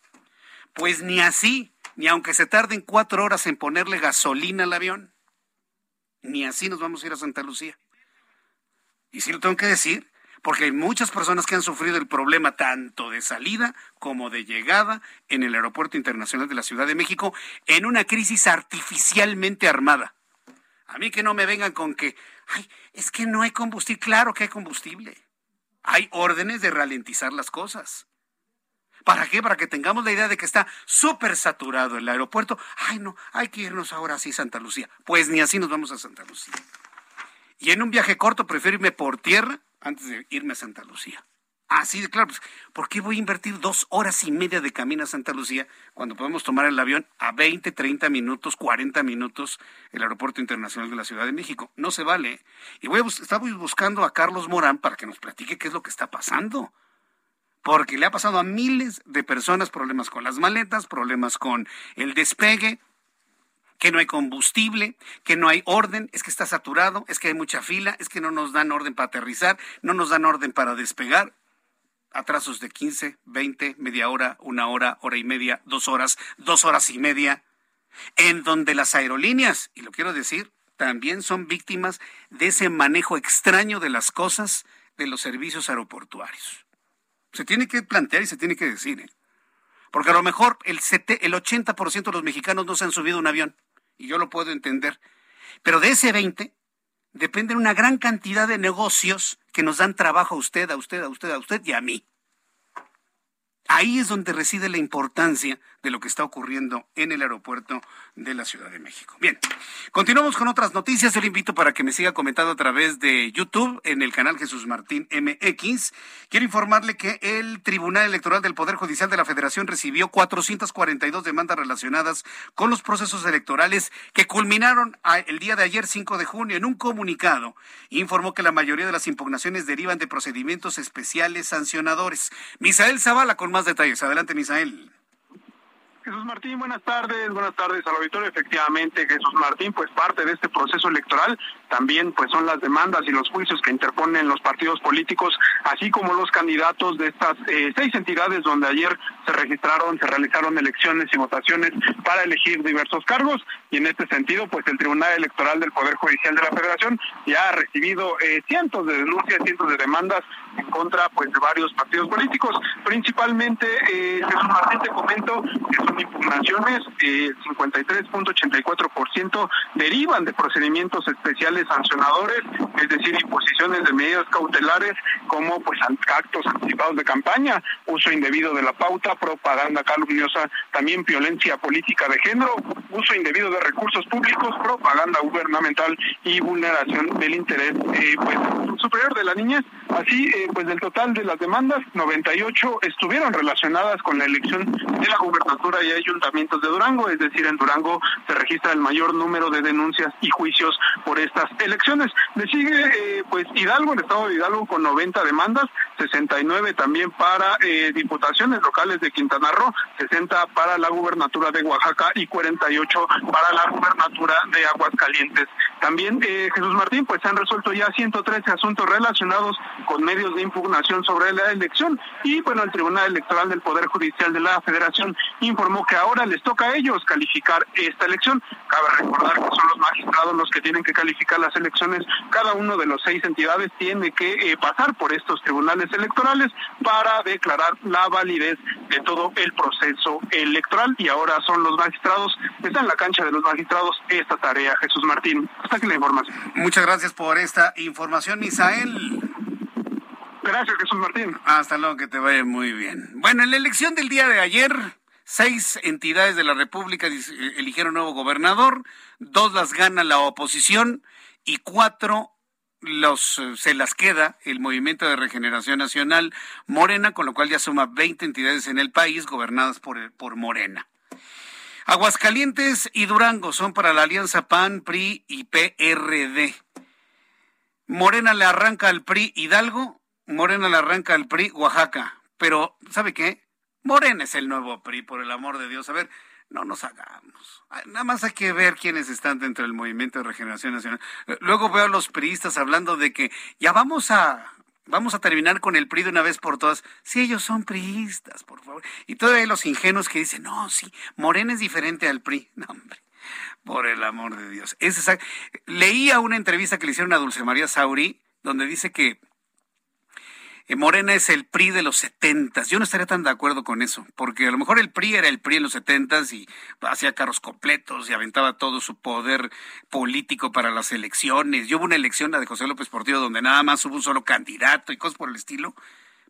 Pues ni así, ni aunque se tarden cuatro horas en ponerle gasolina al avión, ni así nos vamos a ir a Santa Lucía. Y sí lo tengo que decir, porque hay muchas personas que han sufrido el problema tanto de salida como de llegada en el Aeropuerto Internacional de la Ciudad de México en una crisis artificialmente armada. A mí que no me vengan con que, ay, es que no hay combustible. Claro que hay combustible. Hay órdenes de ralentizar las cosas. ¿Para qué? Para que tengamos la idea de que está súper saturado el aeropuerto. Ay, no, hay que irnos ahora sí a Santa Lucía. Pues ni así nos vamos a Santa Lucía. Y en un viaje corto prefiero irme por tierra antes de irme a Santa Lucía. Así de claro, pues, ¿por qué voy a invertir dos horas y media de camino a Santa Lucía cuando podemos tomar el avión a 20, 30 minutos, 40 minutos el Aeropuerto Internacional de la Ciudad de México? No se vale. Y voy a, estaba buscando a Carlos Morán para que nos platique qué es lo que está pasando. Porque le ha pasado a miles de personas problemas con las maletas, problemas con el despegue, que no hay combustible, que no hay orden, es que está saturado, es que hay mucha fila, es que no nos dan orden para aterrizar, no nos dan orden para despegar. Atrasos de 15, 20, media hora, una hora, hora y media, dos horas, dos horas y media, en donde las aerolíneas, y lo quiero decir, también son víctimas de ese manejo extraño de las cosas de los servicios aeroportuarios. Se tiene que plantear y se tiene que decir, ¿eh? porque a lo mejor el, el 80% de los mexicanos no se han subido a un avión y yo lo puedo entender. Pero de ese 20 dependen una gran cantidad de negocios que nos dan trabajo a usted, a usted, a usted, a usted y a mí. Ahí es donde reside la importancia de lo que está ocurriendo en el aeropuerto de la Ciudad de México. Bien, continuamos con otras noticias. Yo le invito para que me siga comentando a través de YouTube en el canal Jesús Martín MX. Quiero informarle que el Tribunal Electoral del Poder Judicial de la Federación recibió 442 demandas relacionadas con los procesos electorales que culminaron el día de ayer, 5 de junio. En un comunicado, informó que la mayoría de las impugnaciones derivan de procedimientos especiales sancionadores. Misael Zavala con más detalles. Adelante, Misael. Jesús Martín, buenas tardes, buenas tardes al auditorio. Efectivamente, Jesús Martín, pues parte de este proceso electoral también pues son las demandas y los juicios que interponen los partidos políticos, así como los candidatos de estas eh, seis entidades donde ayer se registraron, se realizaron elecciones y votaciones para elegir diversos cargos. Y en este sentido pues el Tribunal Electoral del Poder Judicial de la Federación ya ha recibido eh, cientos de denuncias, cientos de demandas en contra pues de varios partidos políticos, principalmente eh, te comento que son impugnaciones, eh, 53.84% derivan de procedimientos especiales sancionadores, es decir, imposiciones de medidas cautelares como pues actos anticipados de campaña, uso indebido de la pauta, propaganda calumniosa, también violencia política de género, uso indebido de recursos públicos, propaganda gubernamental y vulneración del interés eh, pues, superior de la niñez. Así, eh, pues del total de las demandas, 98 estuvieron relacionadas con la elección de la gubernatura y ayuntamientos de Durango, es decir, en Durango se registra el mayor número de denuncias y juicios por estas elecciones. Le sigue eh, pues Hidalgo, el estado de Hidalgo con 90 demandas, 69 también para eh, diputaciones locales de Quintana Roo, 60 para la gubernatura de Oaxaca y 48 para la gubernatura de Aguascalientes. También eh, Jesús Martín, pues se han resuelto ya 113 asuntos relacionados con medios de impugnación sobre la elección y bueno, el Tribunal Electoral del Poder Judicial de la Federación informó que ahora les toca a ellos calificar esta elección. Cabe recordar que son los magistrados los que tienen que calificar las elecciones. Cada uno de los seis entidades tiene que eh, pasar por estos tribunales electorales para declarar la validez de todo el proceso electoral y ahora son los magistrados, está en la cancha de los magistrados esta tarea, Jesús Martín. Hasta aquí la información. Muchas gracias por esta información, Misael. Gracias, Jesús Martín. Hasta luego, que te vaya muy bien. Bueno, en la elección del día de ayer, seis entidades de la República eligieron nuevo gobernador, dos las gana la oposición y cuatro los, se las queda el Movimiento de Regeneración Nacional Morena, con lo cual ya suma 20 entidades en el país gobernadas por, por Morena. Aguascalientes y Durango son para la alianza PAN, PRI y PRD. Morena le arranca al PRI Hidalgo, Morena le arranca al PRI Oaxaca. Pero, ¿sabe qué? Morena es el nuevo PRI, por el amor de Dios. A ver, no nos hagamos. Nada más hay que ver quiénes están dentro del Movimiento de Regeneración Nacional. Luego veo a los priistas hablando de que ya vamos a Vamos a terminar con el PRI de una vez por todas. Si ellos son priistas, por favor. Y todavía los ingenuos que dicen, no, sí, Morena es diferente al PRI. [laughs] No, hombre, por el amor de Dios. Es Leía una entrevista que le hicieron a Dulce María Sauri, donde dice que eh, Morena es el PRI de los setentas. Yo no estaría tan de acuerdo con eso, porque a lo mejor el PRI era el PRI en los setentas y hacía carros completos y aventaba todo su poder político para las elecciones. Yo hubo una elección, la de José López Portillo, donde nada más hubo un solo candidato y cosas por el estilo.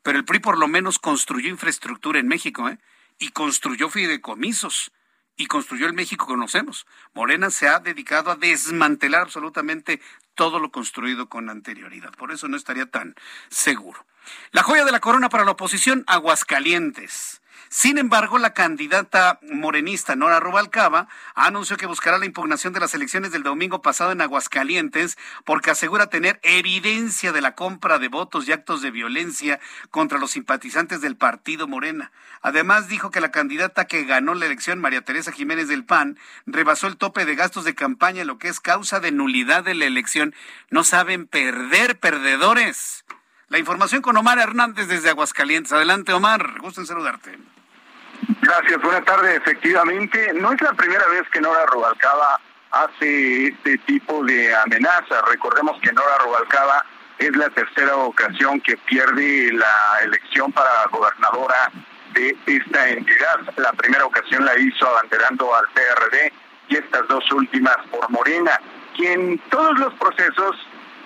Pero el PRI por lo menos construyó infraestructura en México, ¿eh? Y construyó fideicomisos y construyó el México que conocemos. Morena se ha dedicado a desmantelar absolutamente todo lo construido con anterioridad. Por eso no estaría tan seguro. La joya de la corona para la oposición, Aguascalientes. Sin embargo, la candidata morenista Nora Rubalcaba anunció que buscará la impugnación de las elecciones del domingo pasado en Aguascalientes porque asegura tener evidencia de la compra de votos y actos de violencia contra los simpatizantes del partido Morena. Además, dijo que la candidata que ganó la elección, María Teresa Jiménez del PAN, rebasó el tope de gastos de campaña, lo que es causa de nulidad de la elección. No saben perder, perdedores. La información con Omar Hernández desde Aguascalientes. Adelante, Omar. Gusto en saludarte. Gracias, buenas tardes. Efectivamente, no es la primera vez que Nora Rubalcaba hace este tipo de amenazas. Recordemos que Nora Rubalcaba es la tercera ocasión que pierde la elección para gobernadora de esta entidad. La primera ocasión la hizo abanderando al PRD y estas dos últimas por Morena, quien en todos los procesos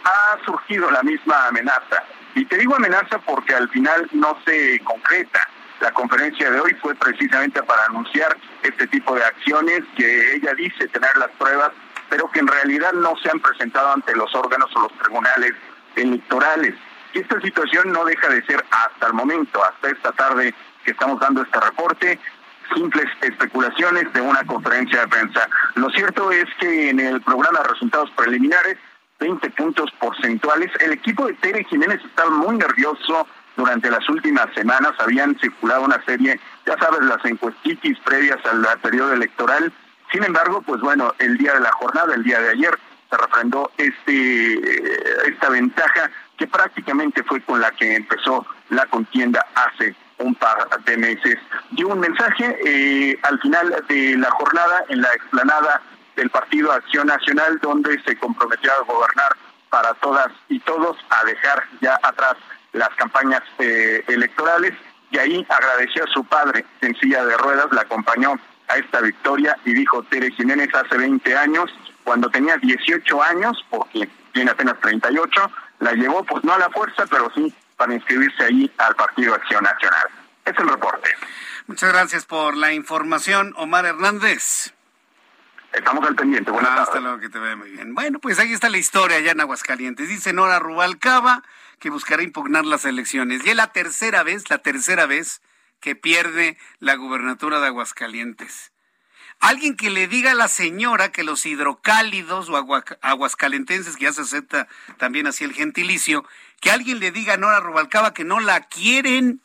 ha surgido la misma amenaza. Y te digo amenaza porque al final no se concreta. La conferencia de hoy fue precisamente para anunciar este tipo de acciones que ella dice tener las pruebas, pero que en realidad no se han presentado ante los órganos o los tribunales electorales. Y esta situación no deja de ser hasta el momento, hasta esta tarde que estamos dando este reporte, simples especulaciones de una conferencia de prensa. Lo cierto es que en el programa de resultados preliminares 20 puntos porcentuales. El equipo de Tere Jiménez está muy nervioso durante las últimas semanas. Habían circulado una serie, ya sabes, las encuestitis previas al periodo electoral. Sin embargo, pues bueno, el día de la jornada, el día de ayer, se refrendó este, eh, esta ventaja que prácticamente fue con la que empezó la contienda hace un par de meses. Dio un mensaje eh, al final de la jornada en la explanada del Partido Acción Nacional, donde se comprometió a gobernar para todas y todos, a dejar ya atrás las campañas eh, electorales. Y ahí agradeció a su padre en silla de ruedas, la acompañó a esta victoria y dijo Tere Jiménez hace 20 años, cuando tenía 18 años, porque tiene apenas 38, la llevó pues no a la fuerza, pero sí para inscribirse ahí al Partido Acción Nacional. Es el reporte. Muchas gracias por la información, Omar Hernández. Estamos al pendiente. Buenas ah, Hasta luego, que te vea muy bien. Bueno, pues ahí está la historia allá en Aguascalientes. Dice Nora Rubalcaba que buscará impugnar las elecciones. Y es la tercera vez, la tercera vez que pierde la gubernatura de Aguascalientes. Alguien que le diga a la señora que los hidrocálidos o aguascalentenses, que ya se acepta también así el gentilicio, que alguien le diga a Nora Rubalcaba que no la quieren,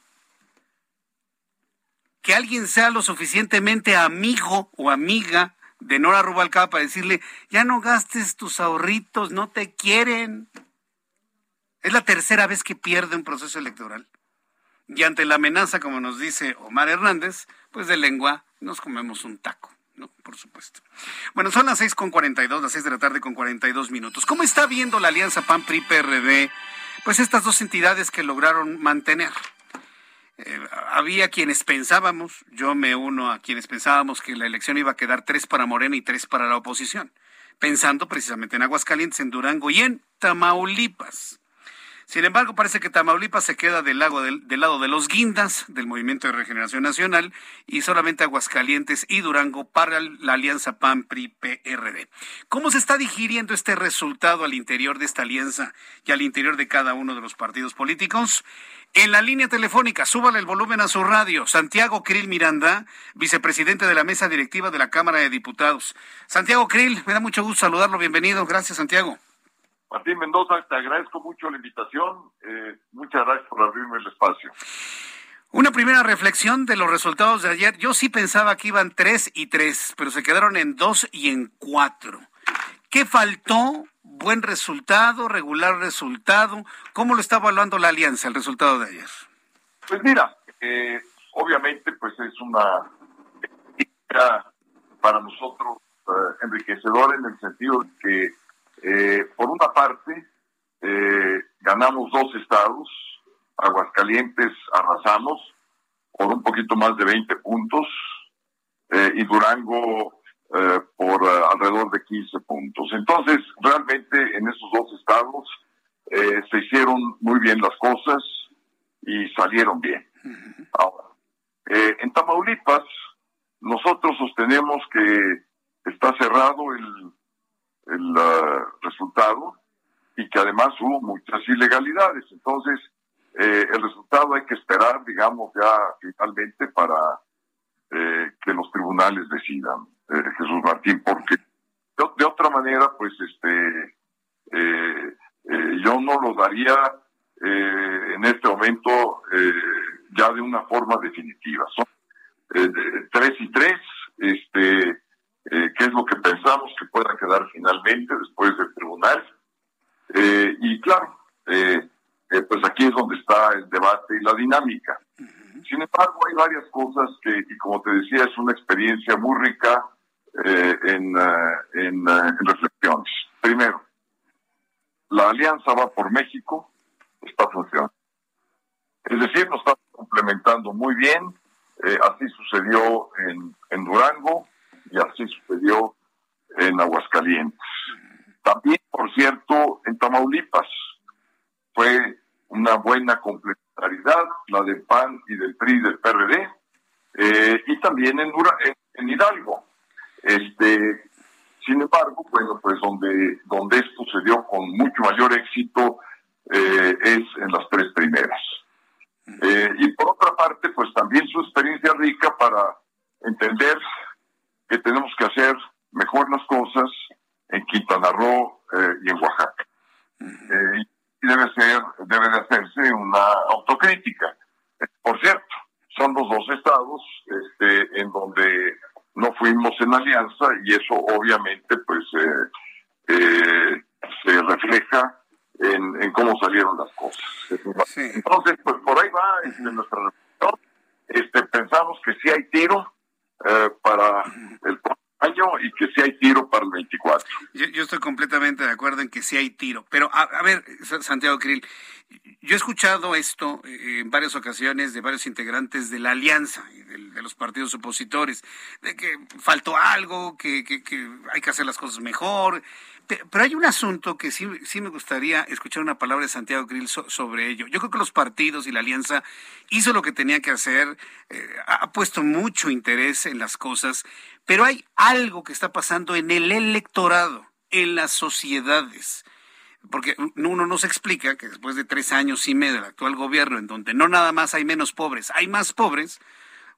que alguien sea lo suficientemente amigo o amiga de Nora Rubalcaba para decirle, ya no gastes tus ahorritos, no te quieren. Es la tercera vez que pierde un proceso electoral. Y ante la amenaza, como nos dice Omar Hernández, pues de lengua nos comemos un taco. No, por supuesto. Bueno, son las seis con cuarenta y dos, las seis de la tarde con cuarenta y dos minutos. ¿Cómo está viendo la alianza PAN-PRI-PRD? Pues estas dos entidades que lograron mantener eh, había quienes pensábamos, yo me uno a quienes pensábamos que la elección iba a quedar tres para Morena y tres para la oposición, pensando precisamente en Aguascalientes, en Durango y en Tamaulipas. Sin embargo, parece que Tamaulipas se queda del, lado de los guindas del Movimiento de Regeneración Nacional y solamente Aguascalientes y Durango para la alianza PAN-PRI-PRD. ¿Cómo se está digiriendo este resultado al interior de esta alianza y al interior de cada uno de los partidos políticos? En la línea telefónica, súbale el volumen a su radio. Santiago Krill Miranda, vicepresidente de la mesa directiva de la Cámara de Diputados. Santiago Krill, me da mucho gusto saludarlo. Bienvenido. Gracias, Santiago. Martín Mendoza, te agradezco mucho la invitación. Eh, muchas gracias por abrirme el espacio. Una primera reflexión de los resultados de ayer. Yo sí pensaba que iban tres y tres, pero se quedaron en dos y en cuatro. ¿Qué faltó? ¿Buen resultado? ¿Regular resultado? ¿Cómo lo está evaluando la alianza, el resultado de ayer? Pues mira, eh, obviamente pues es una para nosotros eh, enriquecedora en el sentido de que eh, por una parte ganamos dos estados, Aguascalientes arrasamos por un poquito más de 20 puntos y Durango por alrededor de 15 puntos. Entonces, realmente en esos dos estados se hicieron muy bien las cosas y salieron bien. Ahora, eh, en Tamaulipas, nosotros sostenemos que está cerrado el, el uh, resultado y que además hubo muchas ilegalidades. Entonces, eh, el resultado hay que esperar, digamos, ya finalmente para eh, que los tribunales decidan, Jesús Martín, porque de, de, otra manera, pues, este, yo no lo daría en este momento ya de una forma definitiva. Son tres y tres, este, que es lo que pensamos que pueda quedar finalmente después del tribunal. y claro, pues aquí es donde está el debate y la dinámica. Sin embargo, hay varias cosas que, y como te decía, es una experiencia muy rica en, en, en reflexiones. Primero, la alianza va por México, esta función. Es decir, nos está complementando muy bien. Eh, así sucedió en, en Durango y así sucedió en Aguascalientes. También, por cierto, en Tamaulipas fue una buena complementariedad, la del PAN y del PRI y del PRD, eh, y también en, en, Hidalgo. Este, sin embargo, bueno, pues donde, donde esto se dio con mucho mayor éxito eh, es en las tres primeras. Eh, y por otra parte, pues también su experiencia rica para entender que tenemos que hacer mejor las cosas en Quintana Roo eh, y en Oaxaca. y debe ser, debe de hacerse una autocrítica. por cierto, son los dos estados este, en donde no fuimos en alianza y eso obviamente pues se refleja en, cómo salieron las cosas. Entonces, pues por ahí va este, nuestra reflexión. Este, pensamos que sí hay tiro eh, para el año y que sí hay tiro para el 24. Yo, estoy completamente de acuerdo en que sí hay tiro, pero a, ver, Santiago Krill, yo he escuchado esto eh, en varias ocasiones de varios integrantes de la alianza, de, de los partidos opositores, de que faltó algo, que, que, que hay que hacer las cosas mejor. Pero hay un asunto que sí, sí me gustaría escuchar una palabra de Santiago Grill sobre ello. Yo creo que los partidos y la alianza hizo lo que tenía que hacer, eh, ha puesto mucho interés en las cosas, pero hay algo que está pasando en el electorado, en las sociedades. Porque uno no se explica que después de tres años y medio del actual gobierno, en donde no nada más hay menos pobres, hay más pobres,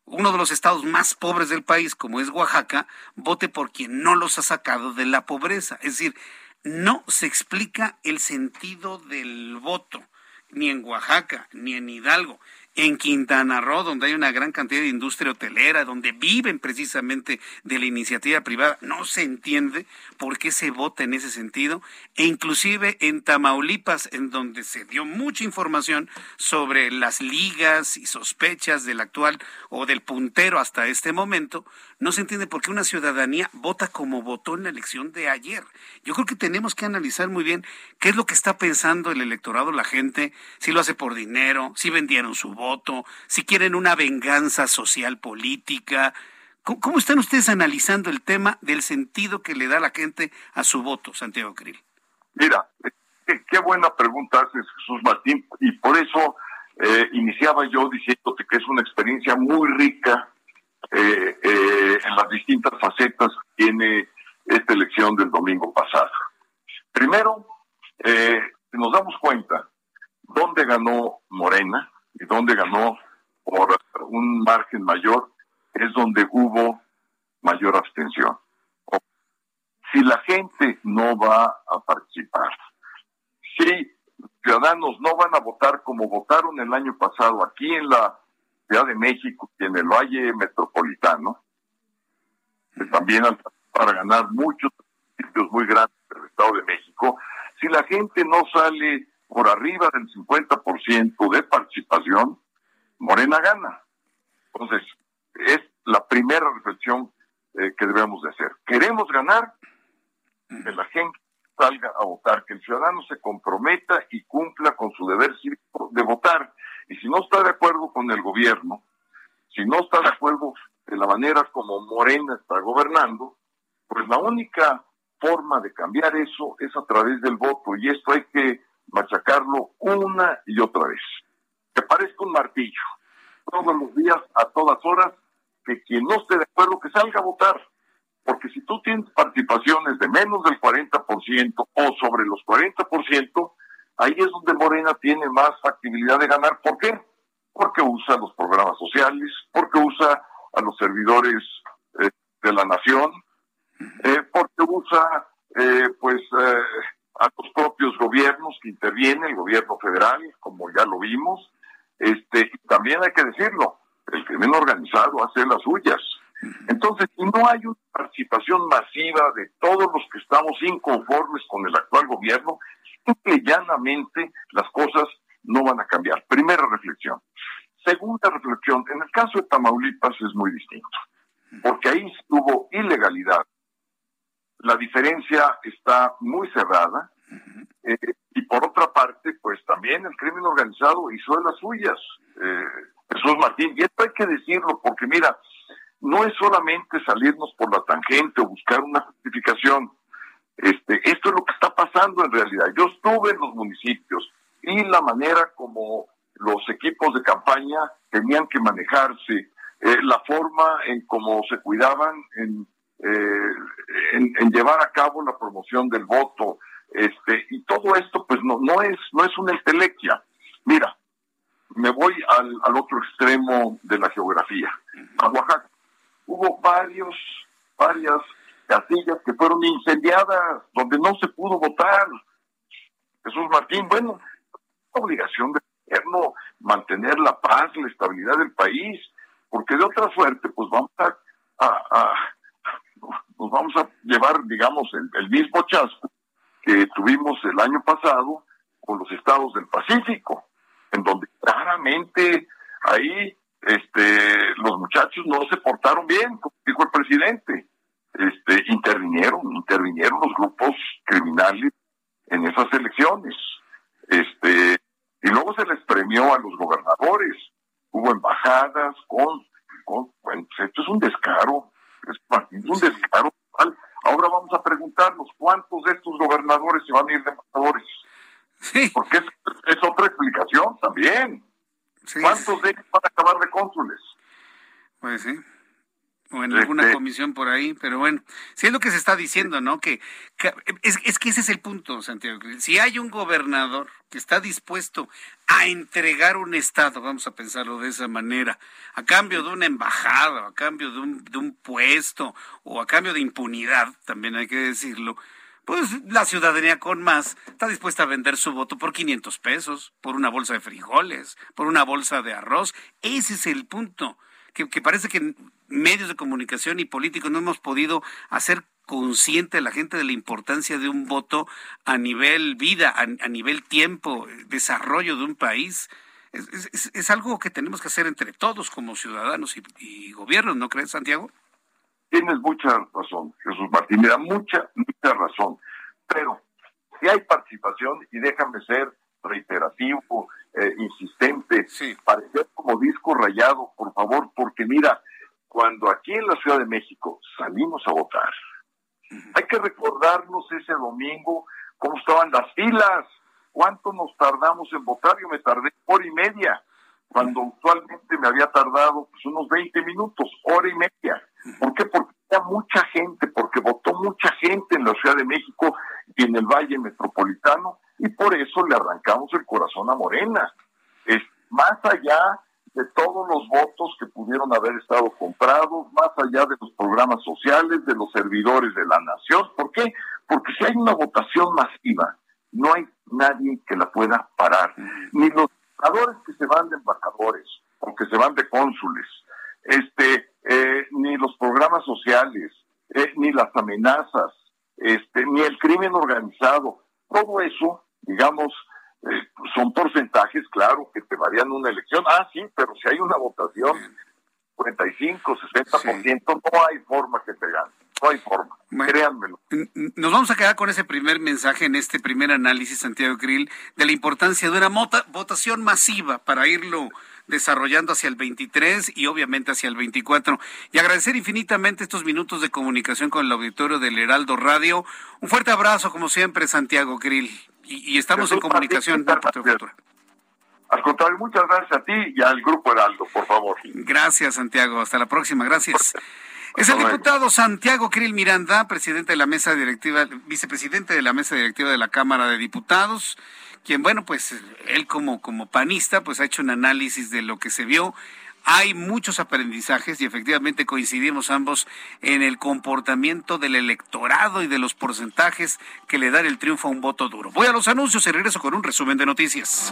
uno de los estados más pobres del país, como es Oaxaca, vote por quien no los ha sacado de la pobreza. Es decir, no se explica el sentido del voto, ni en Oaxaca, ni en Hidalgo en Quintana Roo, donde hay una gran cantidad de industria hotelera, donde viven precisamente de la iniciativa privada, no se entiende por qué se vota en ese sentido, e inclusive en Tamaulipas, en donde se dio mucha información sobre las ligas y sospechas del actual o del puntero hasta este momento, no se entiende por qué una ciudadanía vota como votó en la elección de ayer. Yo creo que tenemos que analizar muy bien qué es lo que está pensando el electorado, la gente, si lo hace por dinero, si vendieron su voto, si quieren una venganza social política. ¿Cómo, están ustedes analizando el tema del sentido que le da la gente a su voto, Santiago Krill? Mira, qué, buena pregunta haces, Jesús Martín, y por eso eh, iniciaba yo diciéndote que es una experiencia muy rica eh, eh, en las distintas facetas que tiene esta elección del domingo pasado. Primero, eh, nos damos cuenta dónde ganó Morena y dónde ganó por un margen mayor, es donde hubo mayor abstención. Si la gente no va a participar, si ciudadanos no van a votar como votaron el año pasado aquí en la Ciudad de México y en el Valle Metropolitano, que también para ganar muchos sitios muy grandes de Estado de México, si la gente no sale por arriba del 50% de participación, Morena gana. Entonces, es la primera reflexión eh, que debemos de hacer. ¿Queremos ganar? Que la gente salga a votar, que el ciudadano se comprometa y cumpla con su deber cívico de votar. Y si no está de acuerdo con el gobierno, si no está de acuerdo de la manera como Morena está gobernando, pues la única forma de cambiar eso es a través del voto y esto hay que machacarlo una y otra vez. Que parezca un martillo. Todos los días, a todas horas, que quien no esté de acuerdo que salga a votar. Porque si tú tienes participaciones de menos del 40% o sobre los 40%, ahí es donde Morena tiene más factibilidad de ganar. ¿Por qué? Porque usa los programas sociales, porque usa a los servidores eh, de la nación, eh, porque usa eh, pues a los propios gobiernos que intervienen, el gobierno federal, como ya lo vimos. Este, también hay que decirlo, el crimen organizado hace las suyas. Entonces, si no hay una participación masiva de todos los que estamos inconformes con el actual gobierno, simple y llanamente las cosas no van a cambiar. Primera reflexión. Segunda reflexión, en el caso de Tamaulipas es muy distinto, porque ahí hubo ilegalidad. La diferencia está muy cerrada. Eh, y por otra parte, pues también el crimen organizado hizo de las suyas. Eh, Jesús Martín, y esto hay que decirlo, porque mira, no es solamente salirnos por la tangente o buscar una justificación. Este, esto es lo que está pasando en realidad. Yo estuve en los municipios y la manera como los equipos de campaña tenían que manejarse, eh, la forma en cómo se cuidaban en, eh, en, llevar a cabo la promoción del voto, este, y todo esto pues no, no es, no es una entelequia. Mira, me voy al, al otro extremo de la geografía, a Oaxaca. Hubo varios, varias casillas que fueron incendiadas, donde no se pudo votar. Jesús Martín, bueno, obligación del gobierno mantener la paz, la estabilidad del país, porque de otra suerte, pues vamos a, a, nos vamos a llevar, digamos, el, mismo chasco que tuvimos el año pasado con los estados del Pacífico en donde claramente ahí este los muchachos no se portaron bien, como dijo el presidente. Este intervinieron, intervinieron los grupos criminales en esas elecciones. Este y luego se les premió a los gobernadores. Hubo embajadas con con pues esto es un descaro, es un descaro. Ahora vamos a preguntarnos cuántos de estos gobernadores se van a ir de embajadores. Sí. Porque es, otra explicación también. ¿Cuántos de ellos van a acabar de cónsules? Pues sí. O en alguna este comisión por ahí, pero bueno, sí es lo que se está diciendo, ¿no? Que, es, es, que ese es el punto, Santiago. Si hay un gobernador que está dispuesto a entregar un Estado, vamos a pensarlo de esa manera, a cambio de una embajada, a cambio de un, de un puesto, o a cambio de impunidad, también hay que decirlo, pues la ciudadanía con más está dispuesta a vender su voto por 500 pesos, por una bolsa de frijoles, por una bolsa de arroz. Ese es el punto, que, parece que medios de comunicación y políticos no hemos podido hacer consciente a la gente de la importancia de un voto a nivel vida, a, nivel tiempo, desarrollo de un país. Es, algo que tenemos que hacer entre todos como ciudadanos y, y gobiernos, ¿no crees, Santiago? Tienes mucha razón, Jesús Martín, me da mucha, mucha razón. Pero si hay participación, y déjame ser reiterativo, eh, insistente, parecer como disco rayado, por favor, porque mira, cuando aquí en la Ciudad de México salimos a votar, hay que recordarnos ese domingo cómo estaban las filas, cuánto nos tardamos en votar, yo me tardé hora y media, cuando usualmente me había tardado pues, unos 20 minutos, hora y media. ¿Por qué? Porque había mucha gente, porque votó mucha gente en la Ciudad de México y en el Valle Metropolitano, y por eso le arrancamos el corazón a Morena. Es más allá de todos los votos que pudieron haber estado comprados, más allá de los programas sociales, de los servidores de la nación. ¿Por qué? Porque si hay una votación masiva, no hay nadie que la pueda parar. Ni los embajadores que se van de embajadores o que se van de cónsules, este, eh, ni los programas sociales, eh, ni las amenazas, este, ni el crimen organizado. Todo eso, digamos, eh, son porcentajes, claro, que te varían una elección. Ah, sí, pero si hay una votación, 55, 60%, no hay forma que te gane. No hay forma, créanmelo. Nos vamos a quedar con ese primer mensaje en este primer análisis, Santiago Grill, de la importancia de una votación masiva para irlo desarrollando hacia el 23 y obviamente hacia el 24. Y agradecer infinitamente estos minutos de comunicación con el auditorio del Heraldo Radio. Un fuerte abrazo, como siempre, Santiago Grill. Y, estamos en comunicación. Al contrario, muchas gracias a ti y al Grupo Heraldo, por favor. Gracias, Santiago. Hasta la próxima. Gracias. Es el diputado Santiago Krill Miranda, presidente de la mesa directiva, vicepresidente de la mesa directiva de la Cámara de Diputados, quien, bueno, pues él como, como panista, pues ha hecho un análisis de lo que se vio. Hay muchos aprendizajes y efectivamente coincidimos ambos en el comportamiento del electorado y de los porcentajes que le dan el triunfo a un voto duro. Voy a los anuncios y regreso con un resumen de noticias.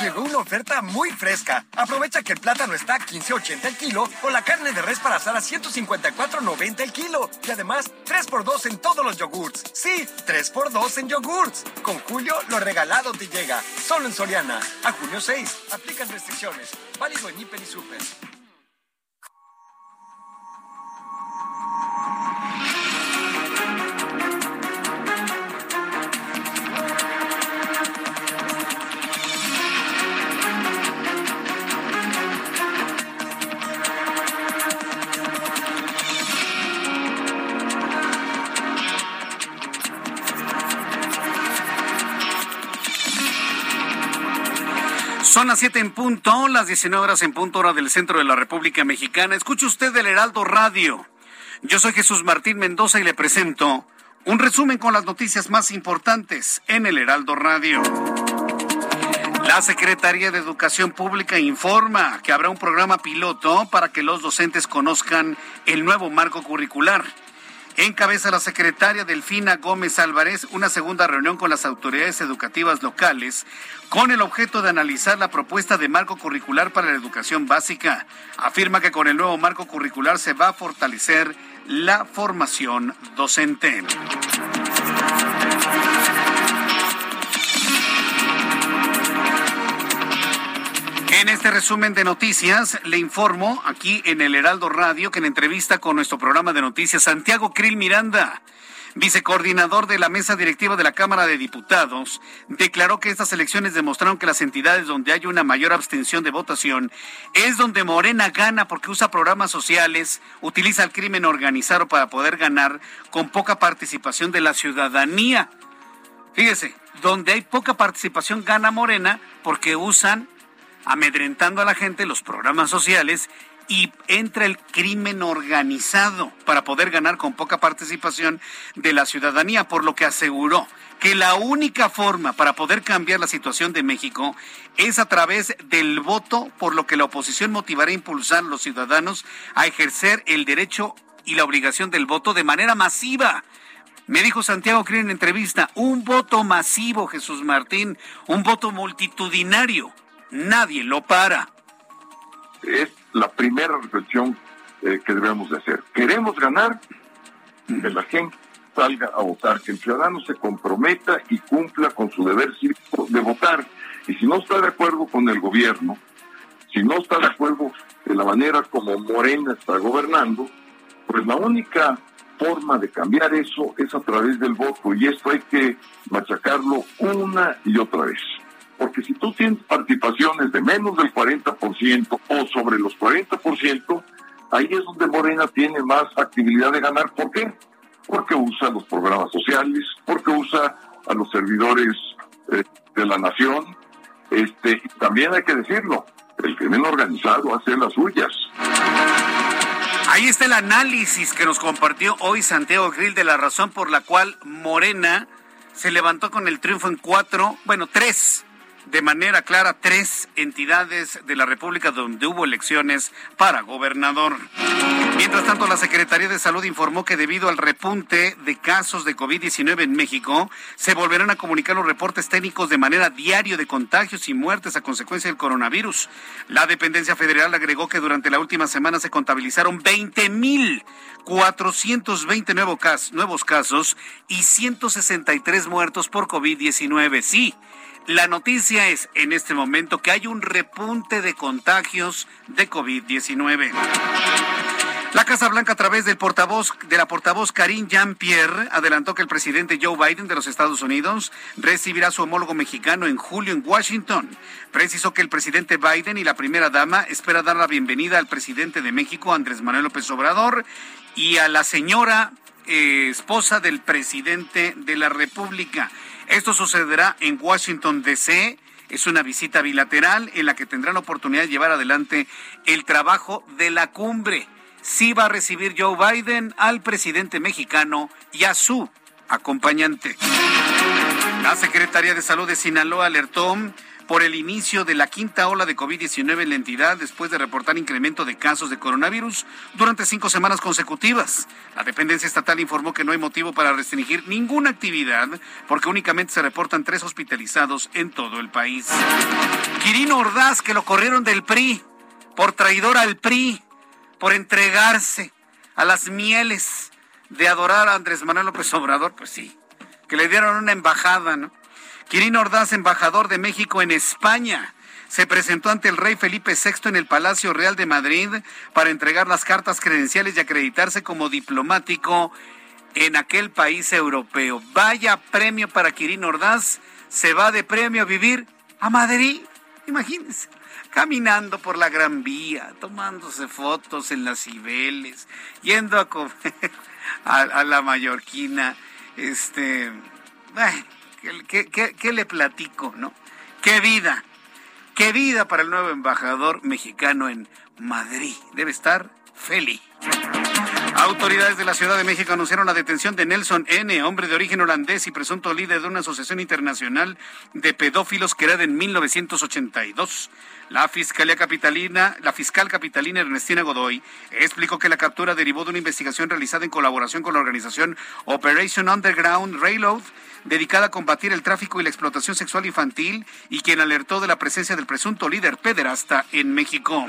Llegó una oferta muy fresca. Aprovecha que el plátano está a 15.80 el kilo o la carne de res para asar a 154.90 el kilo. Y además, 3x2 en todos los yogurts. Sí, 3x2 en yogurts. Con Julio, lo regalado te llega. Solo en Soriana. A junio 6. Aplican restricciones. Válido en Hiper y Super. Las 7 en punto, las 19 horas en punto hora del centro de la República Mexicana. Escuche usted del Heraldo Radio. Yo soy Jesús Martín Mendoza y le presento un resumen con las noticias más importantes en el Heraldo Radio. La Secretaría de Educación Pública informa que habrá un programa piloto para que los docentes conozcan el nuevo marco curricular. Encabeza la secretaria Delfina Gómez Álvarez una segunda reunión con las autoridades educativas locales con el objeto de analizar la propuesta de marco curricular para la educación básica. Afirma que con el nuevo marco curricular se va a fortalecer la formación docente. En este resumen de noticias, le informo aquí en el Heraldo Radio que en entrevista con nuestro programa de noticias, Santiago Krill Miranda, vicecoordinador de la mesa directiva de la Cámara de Diputados, declaró que estas elecciones demostraron que las entidades donde hay una mayor abstención de votación es donde Morena gana porque usa programas sociales, utiliza el crimen organizado para poder ganar con poca participación de la ciudadanía. Fíjese, donde hay poca participación gana Morena porque usan amedrentando a la gente los programas sociales y entra el crimen organizado para poder ganar con poca participación de la ciudadanía, por lo que aseguró que la única forma para poder cambiar la situación de México es a través del voto, por lo que la oposición motivará a impulsar a los ciudadanos a ejercer el derecho y la obligación del voto de manera masiva. Me dijo Santiago Cri en entrevista, un voto masivo, Jesús Martín, un voto multitudinario nadie lo para. Es la primera reflexión eh, que debemos de hacer. Queremos ganar, que la gente salga a votar, que el ciudadano se comprometa y cumpla con su deber cívico de votar. Y si no está de acuerdo con el gobierno, si no está de acuerdo de la manera como Morena está gobernando, pues la única forma de cambiar eso es a través del voto y esto hay que machacarlo una y otra vez. Porque si tú tienes participaciones de menos del 40% o sobre los 40%, ahí es donde Morena tiene más actividad de ganar. ¿Por qué? Porque usa los programas sociales, porque usa a los servidores eh, de la nación. Este, también hay que decirlo, el crimen organizado hace las suyas. Ahí está el análisis que nos compartió hoy Santiago Grill de la razón por la cual Morena se levantó con el triunfo en cuatro, bueno, tres de manera clara tres entidades de la República donde hubo elecciones para gobernador. Mientras tanto, la Secretaría de Salud informó que debido al repunte de casos de COVID-19 en México, se volverán a comunicar los reportes técnicos de manera diaria de contagios y muertes a consecuencia del coronavirus. La dependencia federal agregó que durante la última semana se contabilizaron 20.420 nuevos casos y 163 muertos por COVID-19. Sí. La noticia es en este momento que hay un repunte de contagios de COVID-19. La Casa Blanca, a través del portavoz, de la portavoz Karine Jean-Pierre, adelantó que el presidente Joe Biden de los Estados Unidos recibirá a su homólogo mexicano en julio en Washington. Precisó que el presidente Biden y la primera dama espera dar la bienvenida al presidente de México, Andrés Manuel López Obrador, y a la señora eh, esposa del presidente de la República. Esto sucederá en Washington, D.C. Es una visita bilateral en la que tendrán oportunidad de llevar adelante el trabajo de la cumbre. Sí va a recibir Joe Biden al presidente mexicano y a su acompañante. La Secretaría de Salud de Sinaloa alertó por el inicio de la quinta ola de COVID-19 en la entidad después de reportar incremento de casos de coronavirus durante cinco semanas consecutivas. La dependencia estatal informó que no hay motivo para restringir ninguna actividad porque únicamente se reportan tres hospitalizados en todo el país. Quirino Ordaz, que lo corrieron del PRI por traidor al PRI, por entregarse a las mieles de adorar a Andrés Manuel López Obrador, pues sí, que le dieron una embajada, ¿no? Quirino Ordaz, embajador de México en España, se presentó ante el rey Felipe VI en el Palacio Real de Madrid para entregar las cartas credenciales y acreditarse como diplomático en aquel país europeo. Vaya premio para Quirino Ordaz, se va de premio a vivir a Madrid, imagínense caminando por la Gran Vía, tomándose fotos en las Cibeles, yendo a comer [laughs] a, la Mallorquina, este, ¿qué, le platico, no? ¡Qué vida! ¡Qué vida para el nuevo embajador mexicano en Madrid! Debe estar feliz. Autoridades de la Ciudad de México anunciaron la detención de Nelson N., hombre de origen holandés y presunto líder de una asociación internacional de pedófilos creada en 1982. La Fiscalía Capitalina, la fiscal capitalina Ernestina Godoy explicó que la captura derivó de una investigación realizada en colaboración con la organización Operation Underground Railroad dedicada a combatir el tráfico y la explotación sexual infantil y quien alertó de la presencia del presunto líder pederasta en México.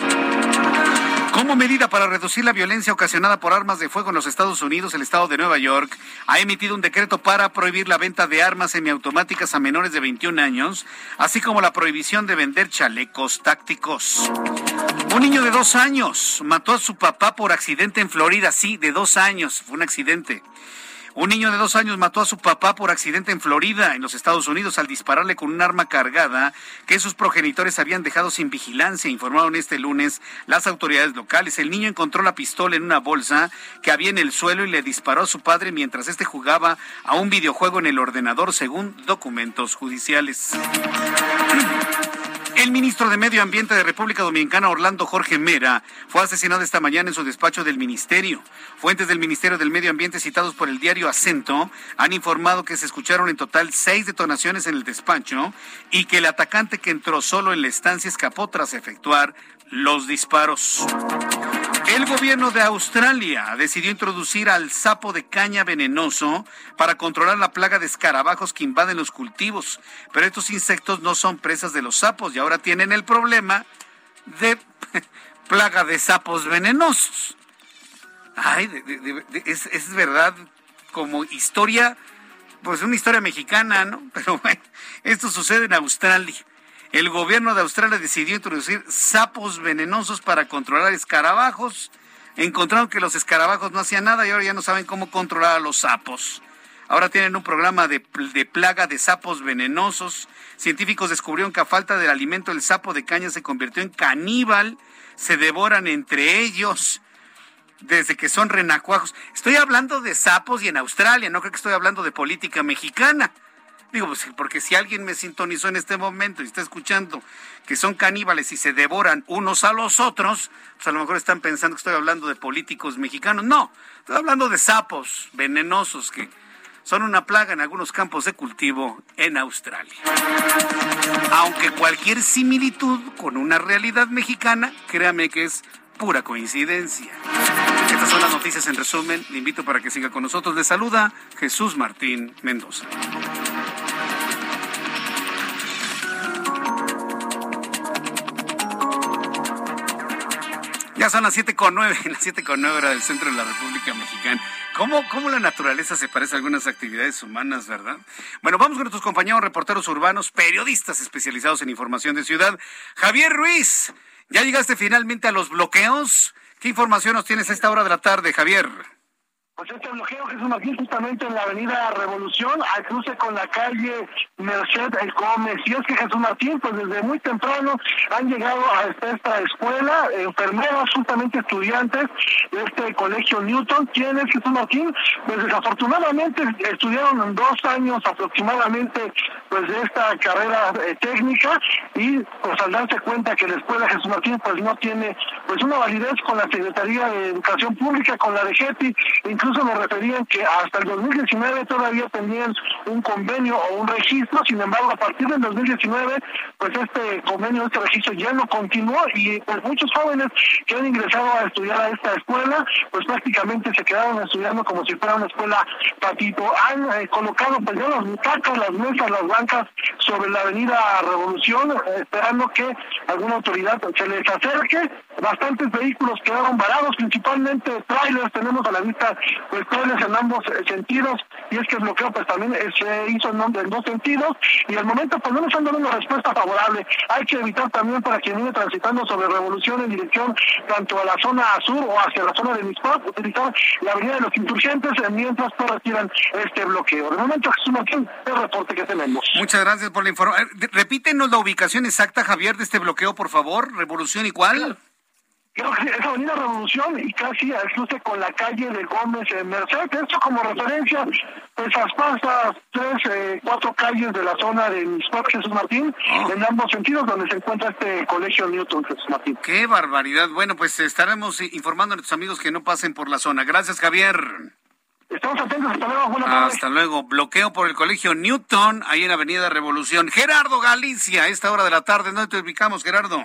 Como medida para reducir la violencia ocasionada por armas de fuego en los Estados Unidos, el Estado de Nueva York ha emitido un decreto para prohibir la venta de armas semiautomáticas a menores de 21 años, así como la prohibición de vender chalecos tácticos. Un niño de dos años mató a su papá por accidente en Florida, sí, de dos años, fue un accidente. Un niño de dos años mató a su papá por accidente en Florida, en los Estados Unidos, al dispararle con un arma cargada que sus progenitores habían dejado sin vigilancia, informaron este lunes las autoridades locales. El niño encontró la pistola en una bolsa que había en el suelo y le disparó a su padre mientras este jugaba a un videojuego en el ordenador, según documentos judiciales. El ministro de Medio Ambiente de República Dominicana, Orlando Jorge Mera, fue asesinado esta mañana en su despacho del ministerio. Fuentes del Ministerio del Medio Ambiente citados por el diario Acento han informado que se escucharon en total seis detonaciones en el despacho y que el atacante que entró solo en la estancia escapó tras efectuar los disparos. El gobierno de Australia decidió introducir al sapo de caña venenoso para controlar la plaga de escarabajos que invaden los cultivos. Pero estos insectos no son presas de los sapos y ahora tienen el problema de [laughs] plaga de sapos venenosos. Ay, es, es verdad como historia, pues una historia mexicana, ¿no? [laughs] Pero bueno, esto sucede en Australia el gobierno de Australia decidió introducir sapos venenosos para controlar escarabajos. Encontraron que los escarabajos no hacían nada y ahora ya no saben cómo controlar a los sapos. Ahora tienen un programa de, plaga de sapos venenosos. Científicos descubrieron que a falta del alimento el sapo de caña se convirtió en caníbal. Se devoran entre ellos desde que son renacuajos. Estoy hablando de sapos y en Australia, no creo que estoy hablando de política mexicana. Digo, pues, porque si alguien me sintonizó en este momento y está escuchando que son caníbales y se devoran unos a los otros, pues a lo mejor están pensando que estoy hablando de políticos mexicanos. No, estoy hablando de sapos venenosos que son una plaga en algunos campos de cultivo en Australia. Aunque cualquier similitud con una realidad mexicana, créame que es pura coincidencia. Estas son las noticias en resumen. Le invito para que siga con nosotros. Le saluda Jesús Martín Mendoza. Son las siete con nueve, [laughs] las siete con nueve hora del centro de la República Mexicana. ¿Cómo, ¿Cómo la naturaleza se parece a algunas actividades humanas, verdad? Bueno, vamos con nuestros compañeros reporteros urbanos, periodistas especializados en información de ciudad. Javier Ruiz, ¿ya llegaste finalmente a los bloqueos? ¿Qué información nos tienes a esta hora de la tarde, Javier? Pues este bloqueo, Jesús Martín, justamente en la avenida Revolución, al cruce con la calle Merced Gómez. Y es que Jesús Martín, pues desde muy temprano han llegado a esta escuela, enfermeros, justamente estudiantes este colegio Newton, quienes, Jesús Martín, pues desafortunadamente estudiaron dos años aproximadamente pues esta carrera eh, técnica y pues al darse cuenta que la escuela Jesús Martín pues no tiene pues una validez con la Secretaría de Educación Pública, con la de GETI, incluso nos referían que hasta el 2019 todavía tenían un convenio o un registro, sin embargo a partir del 2019 pues este convenio, este registro ya no continuó y pues muchos jóvenes que han ingresado a estudiar a esta escuela pues prácticamente se quedaron estudiando como si fuera una escuela patito. Han eh, colocado pues ya las butacas, las mesas, las bancas sobre la avenida Revolución esperando que alguna autoridad se les acerque. Bastantes vehículos quedaron varados, principalmente trailers tenemos a la vista pues en ambos eh, sentidos y es que el bloqueo pues también eh, se hizo en, dos sentidos y al momento pues no nos han dado una respuesta favorable. Hay que evitar también para quien viene transitando sobre Revolución en dirección tanto a la zona sur o hacia la zona de Mispac, utilizar la avenida de los insurgentes eh, mientras pues retiran este bloqueo. De momento Jesús Martín, el reporte que tenemos. Muchas gracias por la información. Repítenos la ubicación exacta, Javier, de este bloqueo, por favor. ¿Revolución y cuál? Creo que es Avenida Revolución y casi al cruce con la calle de Gómez en Merced. Esto como referencia, pues las tres, eh, cuatro calles de la zona de Mispac Jesús Martín, ah. en ambos sentidos, donde se encuentra este colegio Newton Jesús Martín. Qué barbaridad. Bueno, pues estaremos informando a nuestros amigos que no pasen por la zona. Gracias, Javier. Estamos atentos, hasta luego, buenas tardes. Hasta luego. Bloqueo por el colegio Newton, ahí en Avenida Revolución. Gerardo Galicia, a esta hora de la tarde, ¿dónde te ubicamos, Gerardo?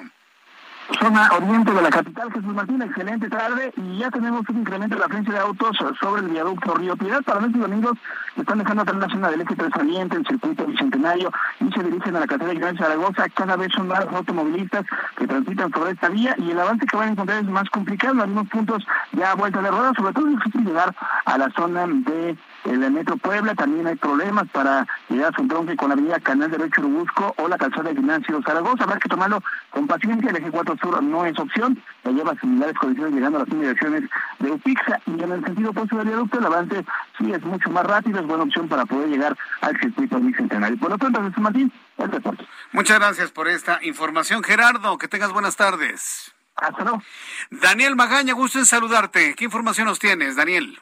Zona oriente de la capital, Jesús Martín, excelente tarde y ya tenemos un incremento de la frecuencia de autos sobre el viaducto Río Piedad. Para nuestros amigos que están dejando atrás la zona del eje 3 saliente, el circuito bicentenario y se dirigen a la carretera de Gran Zaragoza, cada vez son más automovilistas que transitan sobre esta vía y el avance que van a encontrar es más complicado. En algunos puntos ya a vuelta de ruedas, sobre todo es difícil llegar a la zona de el Metro Puebla también hay problemas para llegar a su tronque con la avenida Canal de Churubusco o la calzada de Ignacio Zaragoza. Habrá que tomarlo con paciencia. El eje 4 Sur no es opción. Ya lleva similares condiciones llegando a las inmediaciones de Upixa. Y en el sentido opuesto del viaducto, el avance sí es mucho más rápido. Es buena opción para poder llegar al circuito bicentenario. Por lo tanto, Jesús Martín, el reporte. Muchas gracias por esta información, Gerardo. Que tengas buenas tardes. Hasta luego. Daniel Magaña, gusto en saludarte. ¿Qué información nos tienes, Daniel?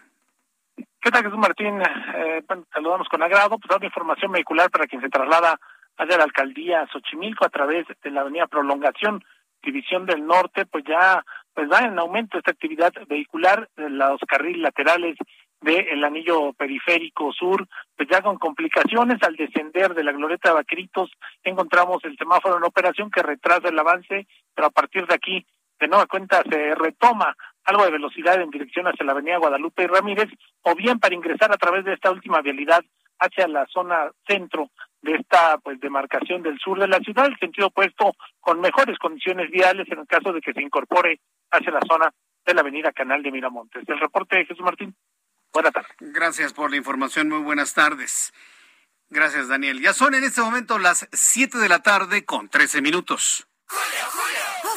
¿Qué Jesús Martín? Eh, saludamos con agrado. Pues dando información vehicular para quien se traslada hacia la alcaldía Xochimilco a través de la avenida Prolongación, División del Norte, pues ya pues va en aumento esta actividad vehicular, los carriles laterales del anillo periférico sur, pues ya con complicaciones al descender de la glorieta de Vaqueritos, encontramos el semáforo en operación que retrasa el avance, pero a partir de aquí, de nueva cuenta, se retoma algo de velocidad en dirección hacia la avenida Guadalupe y Ramírez, o bien para ingresar a través de esta última vialidad hacia la zona centro de esta pues demarcación del sur de la ciudad, el sentido opuesto con mejores condiciones viales en el caso de que se incorpore hacia la zona de la avenida Canal de Miramontes. El reporte de Jesús Martín. Buenas tardes. Gracias por la información. Muy buenas tardes. Gracias, Daniel. Ya son en este momento las 7 de la tarde con 13 minutos.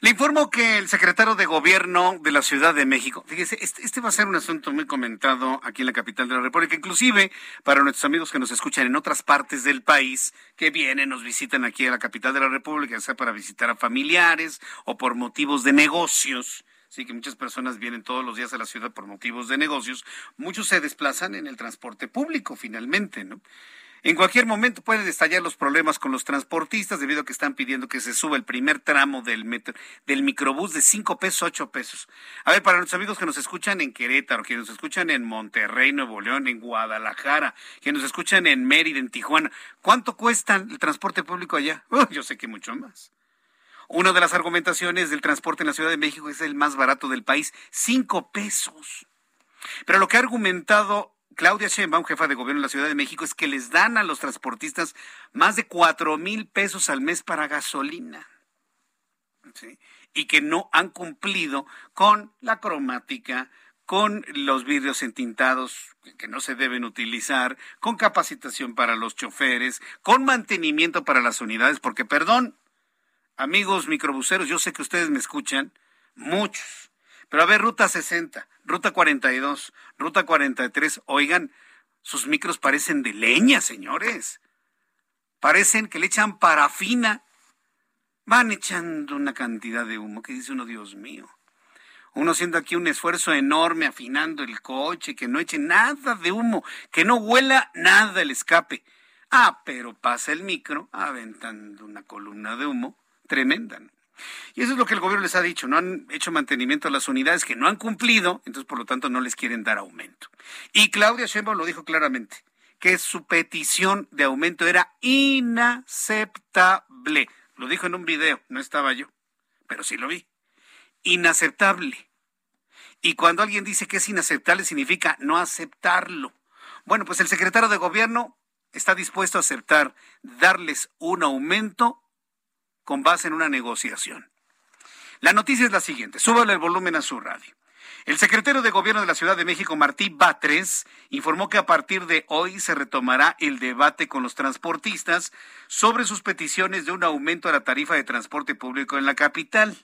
Le informo que el secretario de Gobierno de la Ciudad de México, fíjese, este, este, va a ser un asunto muy comentado aquí en la capital de la República, inclusive para nuestros amigos que nos escuchan en otras partes del país, que vienen, nos visitan aquí a la capital de la República, sea para visitar a familiares o por motivos de negocios. sí que muchas personas vienen todos los días a la ciudad por motivos de negocios, muchos se desplazan en el transporte público finalmente, ¿no? En cualquier momento pueden estallar los problemas con los transportistas debido a que están pidiendo que se suba el primer tramo del, metro, del microbús de 5 pesos a 8 pesos. A ver, para nuestros amigos que nos escuchan en Querétaro, que nos escuchan en Monterrey, Nuevo León, en Guadalajara, que nos escuchan en Mérida, en Tijuana, ¿cuánto cuesta el transporte público allá? [laughs] yo sé que mucho más. Una de las argumentaciones del transporte en la Ciudad de México es el más barato del país, 5 pesos. Pero lo que ha argumentado Claudia Sheinbaum, jefa de gobierno de la Ciudad de México, es que les dan a los transportistas más de cuatro mil pesos al mes para gasolina. Y que no han cumplido con la cromática, con los vidrios entintados que no se deben utilizar, con capacitación para los choferes, con mantenimiento para las unidades, porque perdón, amigos microbuseros, yo sé que ustedes me escuchan, muchos, pero a ver, ruta 60, ruta 42, ruta 43, oigan, sus micros parecen de leña, señores. Parecen que le echan parafina. Van echando una cantidad de humo que dice uno, Dios mío. Uno haciendo aquí un esfuerzo enorme afinando el coche, que no eche nada de humo, que no huela nada el escape. Ah, pero pasa el micro aventando una columna de humo tremenda. Y eso es lo que el gobierno les ha dicho, no han hecho mantenimiento a las unidades que no han cumplido, entonces por lo tanto no les quieren dar aumento. Y Claudia Sheinbaum lo dijo claramente, que su petición de aumento era inaceptable. Lo dijo en un video, no estaba yo, pero sí lo vi. Inaceptable. Y cuando alguien dice que es inaceptable significa no aceptarlo. Bueno, pues el secretario de gobierno está dispuesto a aceptar darles un aumento con base en una negociación. La noticia es la siguiente, súbale el volumen a su radio. El secretario de Gobierno de la Ciudad de México, Martí Batres, informó que a partir de hoy se retomará el debate con los transportistas sobre sus peticiones de un aumento a la tarifa de transporte público en la capital.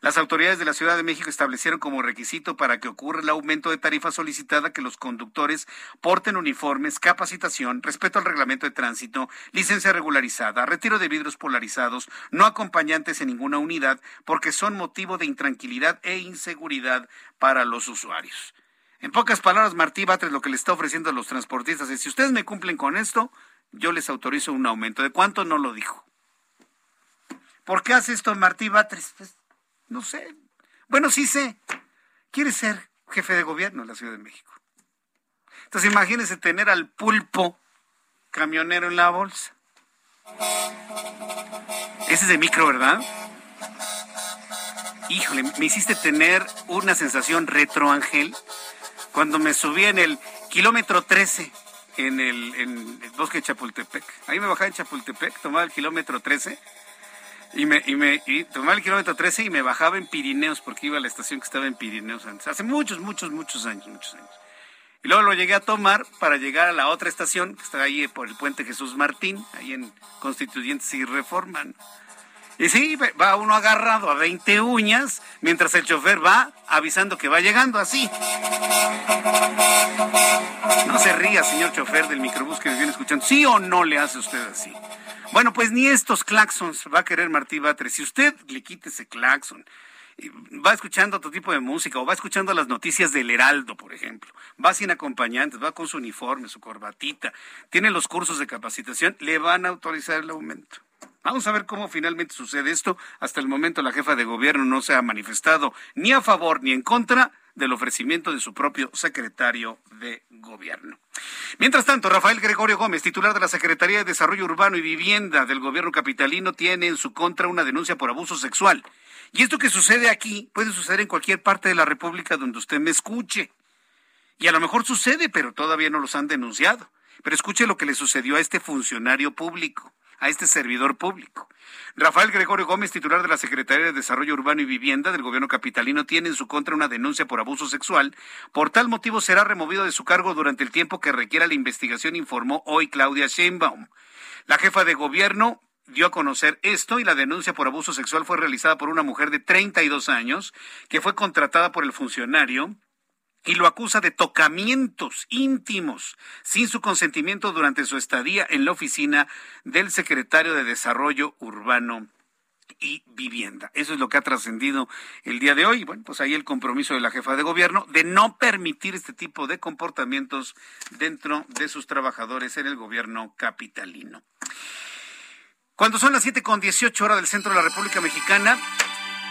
Las autoridades de la Ciudad de México establecieron como requisito para que ocurra el aumento de tarifa solicitada que los conductores porten uniformes, capacitación, respeto al reglamento de tránsito, licencia regularizada, retiro de vidrios polarizados, no acompañantes en ninguna unidad, porque son motivo de intranquilidad e inseguridad para los usuarios. En pocas palabras, Martí Batres lo que le está ofreciendo a los transportistas es, si ustedes me cumplen con esto, yo les autorizo un aumento. ¿De cuánto? No lo dijo. ¿Por qué hace esto Martí Batres? Pues no sé. Bueno, sí sé. Quiere ser jefe de gobierno de la Ciudad de México. Entonces imagínese tener al pulpo camionero en la bolsa. Ese es de micro, ¿verdad? Híjole, me hiciste tener una sensación retro, Ángel, cuando me subí en el kilómetro 13 en el, en el bosque de Chapultepec. Ahí me bajaba en Chapultepec, tomaba el kilómetro 13 y me, y me tomaba el kilómetro 13 y me bajaba en Pirineos, porque iba a la estación que estaba en Pirineos antes, hace muchos, muchos, muchos años, muchos años. Y luego lo llegué a tomar para llegar a la otra estación, que está ahí por el puente Jesús Martín, ahí en Constituyentes y Reforman. Y sí, va uno agarrado a 20 uñas, mientras el chofer va avisando que va llegando así. No se ría, señor chofer del microbús que me viene escuchando. ¿Sí o no le hace usted así? Bueno, pues ni estos claxons va a querer Martí Batres. Si usted le quite ese claxon, va escuchando otro tipo de música o va escuchando las noticias del Heraldo, por ejemplo, va sin acompañantes, va con su uniforme, su corbatita, tiene los cursos de capacitación, le van a autorizar el aumento. Vamos a ver cómo finalmente sucede esto. Hasta el momento la jefa de gobierno no se ha manifestado ni a favor ni en contra del ofrecimiento de su propio secretario de gobierno. Mientras tanto, Rafael Gregorio Gómez, titular de la Secretaría de Desarrollo Urbano y Vivienda del gobierno capitalino, tiene en su contra una denuncia por abuso sexual. Y esto que sucede aquí puede suceder en cualquier parte de la República donde usted me escuche. Y a lo mejor sucede, pero todavía no los han denunciado. Pero escuche lo que le sucedió a este funcionario público a este servidor público. Rafael Gregorio Gómez, titular de la Secretaría de Desarrollo Urbano y Vivienda del gobierno capitalino, tiene en su contra una denuncia por abuso sexual. Por tal motivo será removido de su cargo durante el tiempo que requiera la investigación, informó hoy Claudia Sheinbaum. La jefa de gobierno dio a conocer esto y la denuncia por abuso sexual fue realizada por una mujer de 32 años que fue contratada por el funcionario y lo acusa de tocamientos íntimos sin su consentimiento durante su estadía en la oficina del secretario de Desarrollo Urbano y vivienda. Eso es lo que ha trascendido el día de hoy. Bueno, pues ahí el compromiso de la jefa de gobierno de no permitir este tipo de comportamientos dentro de sus trabajadores en el gobierno capitalino. Cuando son las siete con dieciocho horas del centro de la República Mexicana,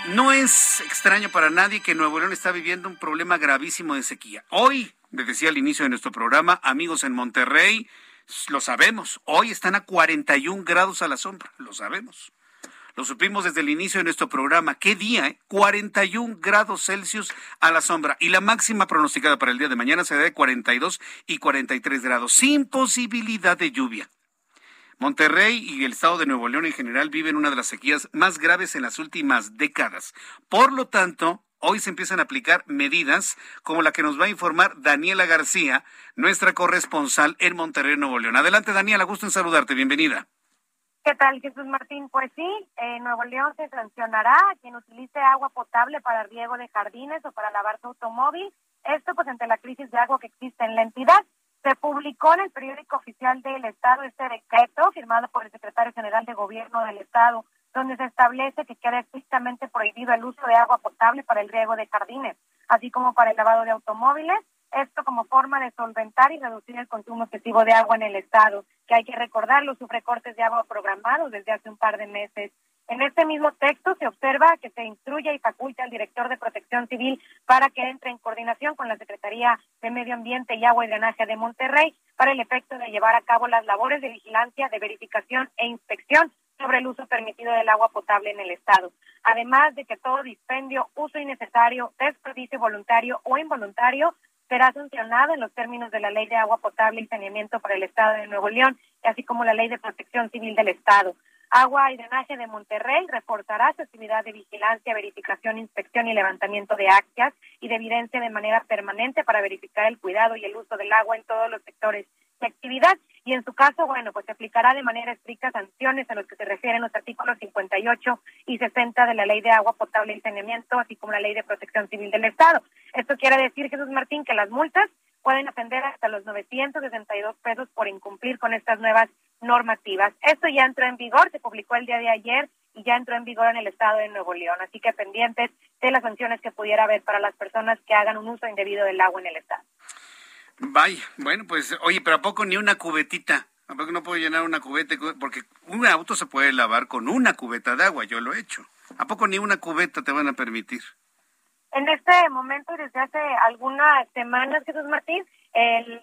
no es extraño para nadie que Nuevo León está viviendo un problema gravísimo de sequía. Hoy, les decía al inicio de nuestro programa, amigos en Monterrey, lo sabemos, hoy están a 41 grados a la sombra, lo sabemos. Lo supimos desde el inicio de nuestro programa. ¿Qué día? Eh? 41 grados Celsius a la sombra. Y la máxima pronosticada para el día de mañana será de 42 y 43 grados, sin posibilidad de lluvia. Monterrey y el estado de Nuevo León en general viven una de las sequías más graves en las últimas décadas. Por lo tanto, hoy se empiezan a aplicar medidas como la que nos va a informar Daniela García, nuestra corresponsal en Monterrey, Nuevo León. Adelante, Daniela, gusto en saludarte. Bienvenida. ¿Qué tal, Jesús Martín? Pues sí, Nuevo León se sancionará a quien utilice agua potable para riego de jardines o para lavar su automóvil. Esto pues ante la crisis de agua que existe en la entidad. Se publicó en el periódico oficial del Estado este decreto firmado por el secretario general de Gobierno del Estado, donde se establece que queda estrictamente prohibido el uso de agua potable para el riego de jardines, así como para el lavado de automóviles esto como forma de solventar y reducir el consumo excesivo de agua en el Estado, que hay que recordarlo, sufre cortes de agua programados desde hace un par de meses. En este mismo texto se observa que se instruye y faculta al director de Protección Civil para que entre en coordinación con la Secretaría de Medio Ambiente y Agua y Drenaje de Monterrey para el efecto de llevar a cabo las labores de vigilancia, de verificación e inspección sobre el uso permitido del agua potable en el Estado. Además de que todo dispendio, uso innecesario, desperdicio voluntario o involuntario será sancionado en los términos de la Ley de Agua Potable y Saneamiento para el Estado de Nuevo León, así como la Ley de Protección Civil del Estado. Agua y Drenaje de Monterrey reforzará su actividad de vigilancia, verificación, inspección y levantamiento de actas y de evidencia de manera permanente para verificar el cuidado y el uso del agua en todos los sectores de actividad y en su caso, bueno, pues se aplicará de manera estricta sanciones a los que se refieren los artículos 58 y 60 de la Ley de Agua Potable y Saneamiento, así como la Ley de Protección Civil del Estado. Esto quiere decir, Jesús Martín, que las multas pueden ascender hasta los 962 pesos por incumplir con estas nuevas normativas. Esto ya entró en vigor, se publicó el día de ayer y ya entró en vigor en el estado de Nuevo León, así que pendientes de las sanciones que pudiera haber para las personas que hagan un uso indebido del agua en el estado. Vaya, bueno, pues, oye, pero ¿a poco ni una cubetita? ¿A poco no puedo llenar una cubeta? Porque un auto se puede lavar con una cubeta de agua, yo lo he hecho. ¿A poco ni una cubeta te van a permitir? En este momento, desde hace algunas semanas, Jesús Martín,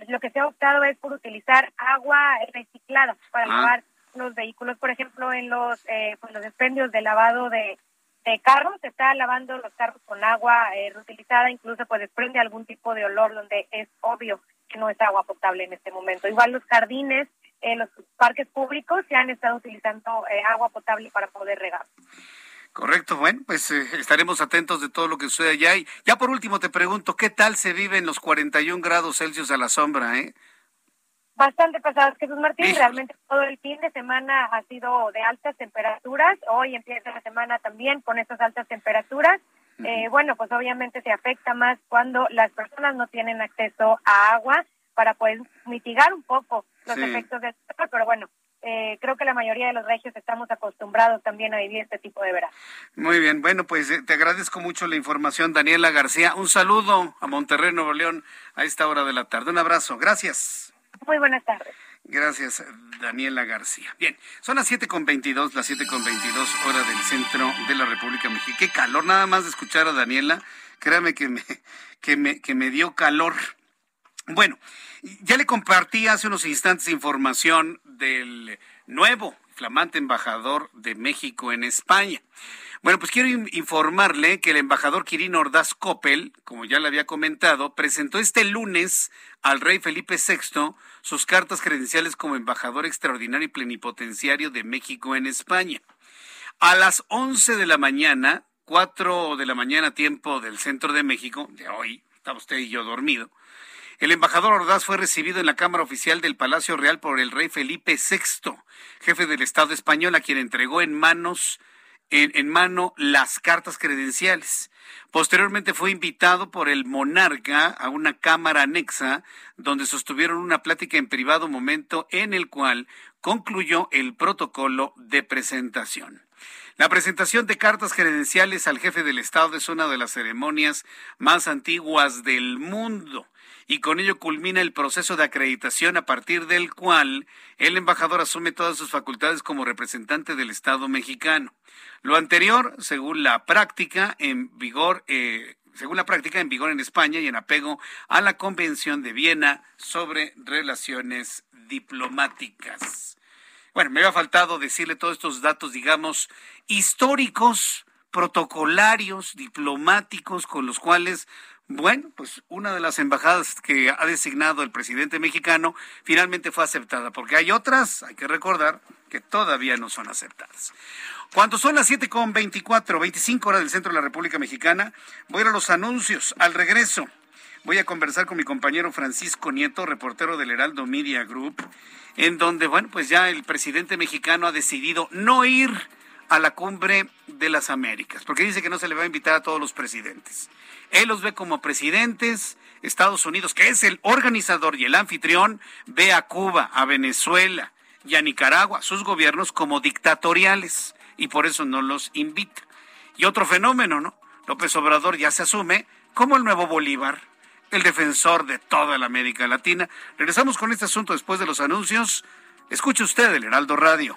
lo que se ha optado es por utilizar agua reciclada para ah. lavar los vehículos. Por ejemplo, en los, eh, pues los expendios de lavado de, de carros, se está lavando los carros con agua eh, reutilizada, incluso pues desprende algún tipo de olor donde es obvio que no es agua potable en este momento. Igual los jardines, eh, los parques públicos se han estado utilizando eh, agua potable para poder regar. Correcto, bueno, pues estaremos atentos de todo lo que sucede allá. Y ya por último te pregunto, ¿qué tal se vive en los 41 grados Celsius a la sombra? Eh? bastante pesadas, Jesús Martín. Realmente todo el fin de semana ha sido de altas temperaturas. Hoy empieza la semana también con estas altas temperaturas. Eh, bueno, pues obviamente se afecta más cuando las personas no tienen acceso a agua para poder mitigar un poco los efectos del calor, pero bueno, eh, creo que la mayoría de los regios estamos acostumbrados también a vivir este tipo de verano. Muy bien, bueno, pues eh, te agradezco mucho la información, Daniela García. Un saludo a Monterrey, Nuevo León, a esta hora de la tarde. Un abrazo, gracias. Muy buenas tardes. Gracias, Daniela García. Bien, son las siete con veintidós, las siete con veintidós hora del centro de la República Mexicana. Qué calor, nada más de escuchar a Daniela, créame que me, que me, que me dio calor. Bueno, ya le compartí hace unos instantes información del nuevo flamante embajador de México en España. Bueno, pues quiero informarle que el embajador Quirino Ordaz Coppel, como ya le había comentado, presentó este lunes al rey Felipe VI sus cartas credenciales como embajador extraordinario y plenipotenciario de México en España. A las 11 de la mañana, 4 de la mañana tiempo del centro de México, de hoy, está usted y yo dormido, el embajador Ordaz fue recibido en la Cámara Oficial del Palacio Real por el rey Felipe VI, jefe del Estado español, a quien entregó en manos en, mano las cartas credenciales. Posteriormente fue invitado por el monarca a una cámara anexa donde sostuvieron una plática en privado momento en el cual concluyó el protocolo de presentación. La presentación de cartas credenciales al jefe del Estado es una de las ceremonias más antiguas del mundo y con ello culmina el proceso de acreditación a partir del cual el embajador asume todas sus facultades como representante del Estado mexicano. Lo anterior, según la práctica en vigor, eh, según la práctica en vigor en España y en apego a la Convención de Viena sobre relaciones diplomáticas. Bueno, me había faltado decirle todos estos datos, digamos, históricos, protocolarios, diplomáticos, con los cuales bueno, pues una de las embajadas que ha designado el presidente mexicano finalmente fue aceptada, porque hay otras, hay que recordar, que todavía no son aceptadas. Cuando son las 7 con 24, 25 horas del centro de la República Mexicana, voy a ir a los anuncios. Al regreso, voy a conversar con mi compañero Francisco Nieto, reportero del Heraldo Media Group, en donde, bueno, pues ya el presidente mexicano ha decidido no ir a la cumbre de las Américas, porque dice que no se le va a invitar a todos los presidentes. Él los ve como presidentes. Estados Unidos, que es el organizador y el anfitrión, ve a Cuba, a Venezuela y a Nicaragua, sus gobiernos como dictatoriales y por eso no los invita. Y otro fenómeno, ¿no? López Obrador ya se asume como el nuevo Bolívar, el defensor de toda la América Latina. Regresamos con este asunto después de los anuncios. Escuche usted el Heraldo Radio.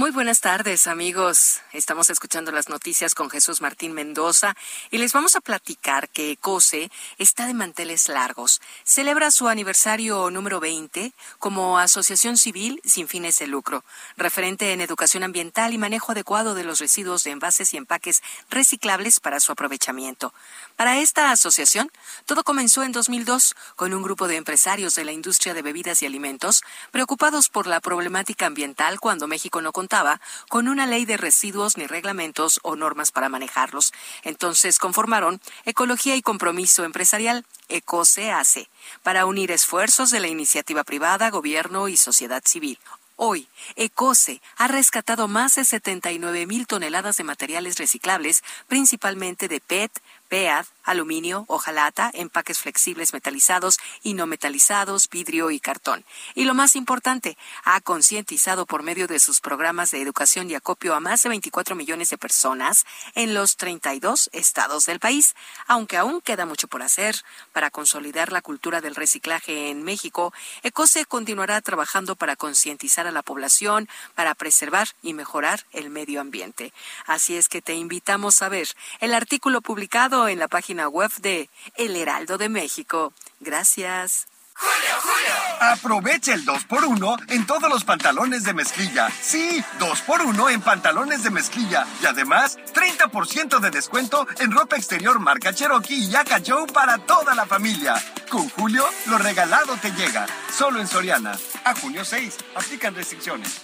Muy buenas tardes amigos. Estamos escuchando las noticias con Jesús Martín Mendoza y les vamos a platicar que COSE está de manteles largos. Celebra su aniversario número 20 como asociación civil sin fines de lucro, referente en educación ambiental y manejo adecuado de los residuos de envases y empaques reciclables para su aprovechamiento. Para esta asociación, todo comenzó en 2002 con un grupo de empresarios de la industria de bebidas y alimentos preocupados por la problemática ambiental cuando México no contaba con una ley de residuos ni reglamentos o normas para manejarlos. Entonces conformaron Ecología y Compromiso Empresarial, ECOSEACE, para unir esfuerzos de la iniciativa privada, gobierno y sociedad civil. Hoy, ECOSE ha rescatado más de 79 mil toneladas de materiales reciclables, principalmente de PET, bath aluminio, hojalata, empaques flexibles metalizados y no metalizados, vidrio y cartón. Y lo más importante, ha concientizado por medio de sus programas de educación y acopio a más de 24 millones de personas en los 32 estados del país, aunque aún queda mucho por hacer para consolidar la cultura del reciclaje en México. ECOSE continuará trabajando para concientizar a la población, para preservar y mejorar el medio ambiente. Así es que te invitamos a ver el artículo publicado en la página web de El Heraldo de México. Gracias. ¡Julio, Julio! Aprovecha el 2x1 en todos los pantalones de mezclilla. Sí, 2x1 en pantalones de mezclilla. Y además, 30% de descuento en ropa exterior marca Cherokee y Yaka Joe para toda la familia. Con Julio, lo regalado te llega. Solo en Soriana. A junio 6. Aplican restricciones.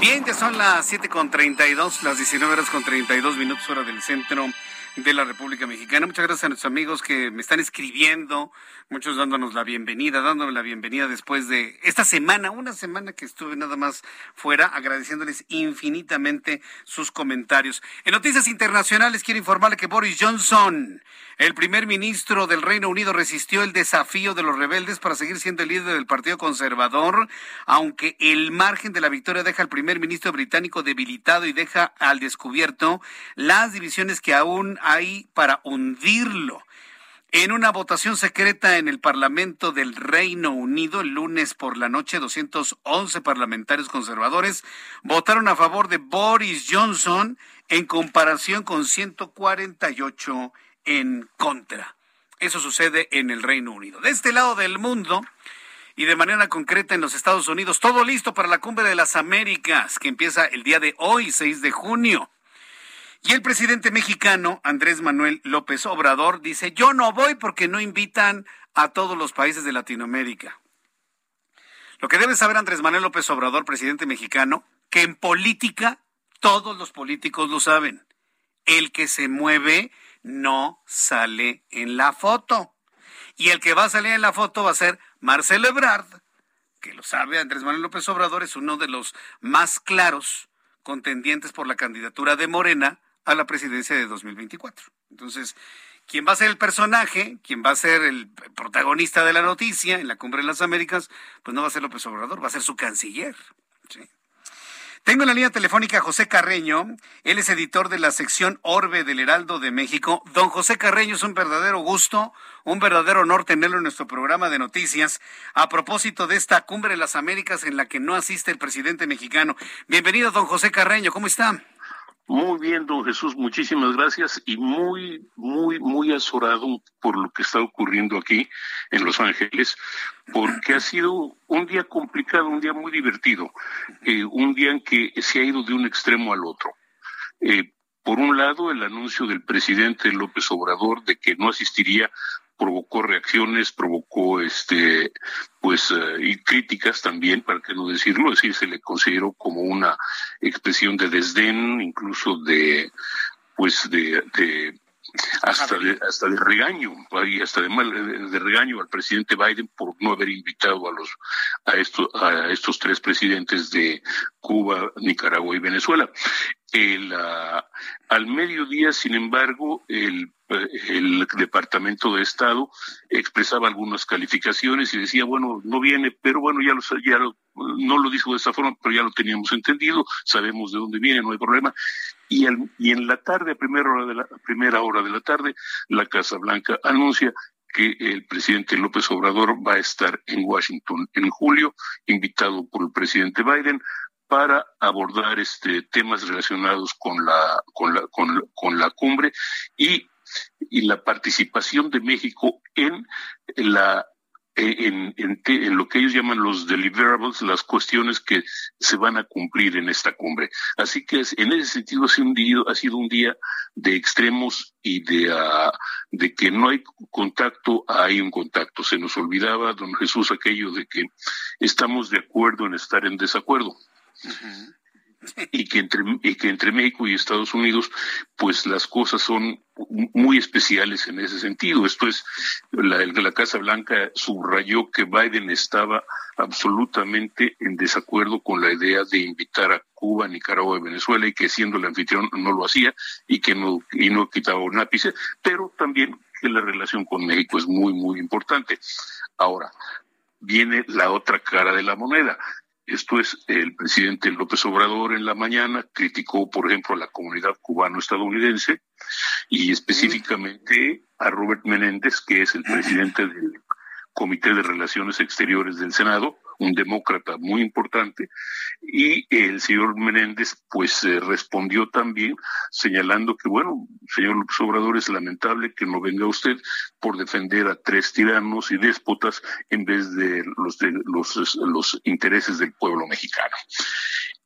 Bien, ya son las 7 con 32, las 19 horas con 32 minutos hora del centro de la República Mexicana. Muchas gracias a nuestros amigos que me están escribiendo, muchos dándonos la bienvenida, dándome la bienvenida después de esta semana, una semana que estuve nada más fuera, agradeciéndoles infinitamente sus comentarios. En noticias internacionales quiero informarle que Boris Johnson el primer ministro del Reino Unido resistió el desafío de los rebeldes para seguir siendo el líder del Partido Conservador, aunque el margen de la victoria deja al primer ministro británico debilitado y deja al descubierto las divisiones que aún hay para hundirlo. En una votación secreta en el Parlamento del Reino Unido el lunes por la noche, 211 parlamentarios conservadores votaron a favor de Boris Johnson en comparación con 148 en contra. Eso sucede en el Reino Unido. De este lado del mundo y de manera concreta en los Estados Unidos, todo listo para la Cumbre de las Américas, que empieza el día de hoy, 6 de junio. Y el presidente mexicano, Andrés Manuel López Obrador, dice, yo no voy porque no invitan a todos los países de Latinoamérica. Lo que debe saber Andrés Manuel López Obrador, presidente mexicano, que en política todos los políticos lo saben el que se mueve no sale en la foto. Y el que va a salir en la foto va a ser Marcelo Ebrard, que lo sabe, Andrés Manuel López Obrador es uno de los más claros contendientes por la candidatura de Morena a la presidencia de 2024. Entonces, ¿quién va a ser el personaje? ¿Quién va a ser el protagonista de la noticia en la Cumbre de las Américas? Pues no va a ser López Obrador, va a ser su canciller. Tengo en la línea telefónica a José Carreño. Él es editor de la sección Orbe del Heraldo de México. Don José Carreño, es un verdadero gusto, un verdadero honor tenerlo en nuestro programa de noticias a propósito de esta cumbre de las Américas en la que no asiste el presidente mexicano. Bienvenido, don José Carreño. ¿Cómo está? Muy bien, don Jesús, muchísimas gracias y muy, muy, muy azorado por lo que está ocurriendo aquí en Los Ángeles, porque ha sido un día complicado, un día muy divertido, eh, un día en que se ha ido de un extremo al otro. Eh, por un lado, el anuncio del presidente López Obrador de que no asistiría provocó reacciones, provocó este pues eh, y críticas también, para que no decirlo, es decir, se le consideró como una expresión de desdén, incluso de pues de, de hasta de, hasta de regaño, hasta de, mal, de regaño al presidente Biden por no haber invitado a los a estos a estos tres presidentes de Cuba, Nicaragua y Venezuela. El, uh, al mediodía, sin embargo, el, el Departamento de Estado expresaba algunas calificaciones y decía, bueno, no viene, pero bueno, ya, lo, ya lo, no lo dijo de esa forma, pero ya lo teníamos entendido, sabemos de dónde viene, no hay problema. Y, al, y en la tarde, a primera hora de la, primera hora de la tarde, la Casa Blanca anuncia que el presidente López Obrador va a estar en Washington en julio, invitado por el presidente Biden para abordar este temas relacionados con la con la con, con la cumbre y, y la participación de México en la en, en, lo que ellos llaman los deliverables, las cuestiones que se van a cumplir en esta cumbre. Así que en ese sentido ha sido un día, ha sido un día de extremos y de, uh, de que no hay contacto, hay un contacto. Se nos olvidaba, don Jesús, aquello de que estamos de acuerdo en estar en desacuerdo. Y que entre y que entre México y Estados Unidos pues las cosas son muy especiales en ese sentido. Esto es la, Casa Blanca subrayó que Biden estaba absolutamente en desacuerdo con la idea de invitar a Cuba, Nicaragua y Venezuela y que siendo el anfitrión no lo hacía y que no y no quitaba un ápice pero también que la relación con México es muy muy importante. Ahora viene la otra cara de la moneda esto es, el presidente López Obrador en la mañana criticó, por ejemplo, a la comunidad cubano-estadounidense y específicamente a Robert Menéndez, que es el [clears throat] presidente del Comité de Relaciones Exteriores del Senado, un demócrata muy importante, y el señor Menéndez pues eh, respondió también señalando que, bueno, señor López Obrador, es lamentable que no venga usted por defender a tres tiranos y déspotas en vez de los, de, los, los intereses del pueblo mexicano.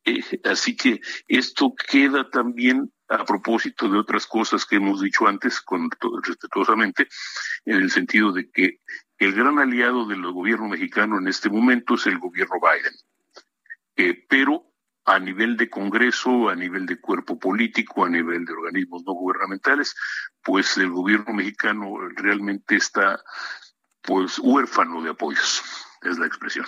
Eh, así que esto queda también a propósito de otras cosas que hemos dicho antes, con, respetuosamente, en el sentido de que el gran aliado del gobierno mexicano en este momento es el gobierno Biden. Eh, pero a nivel de Congreso, a nivel de cuerpo político, a nivel de organismos no gubernamentales, pues el gobierno mexicano realmente está pues huérfano de apoyos, es la expresión.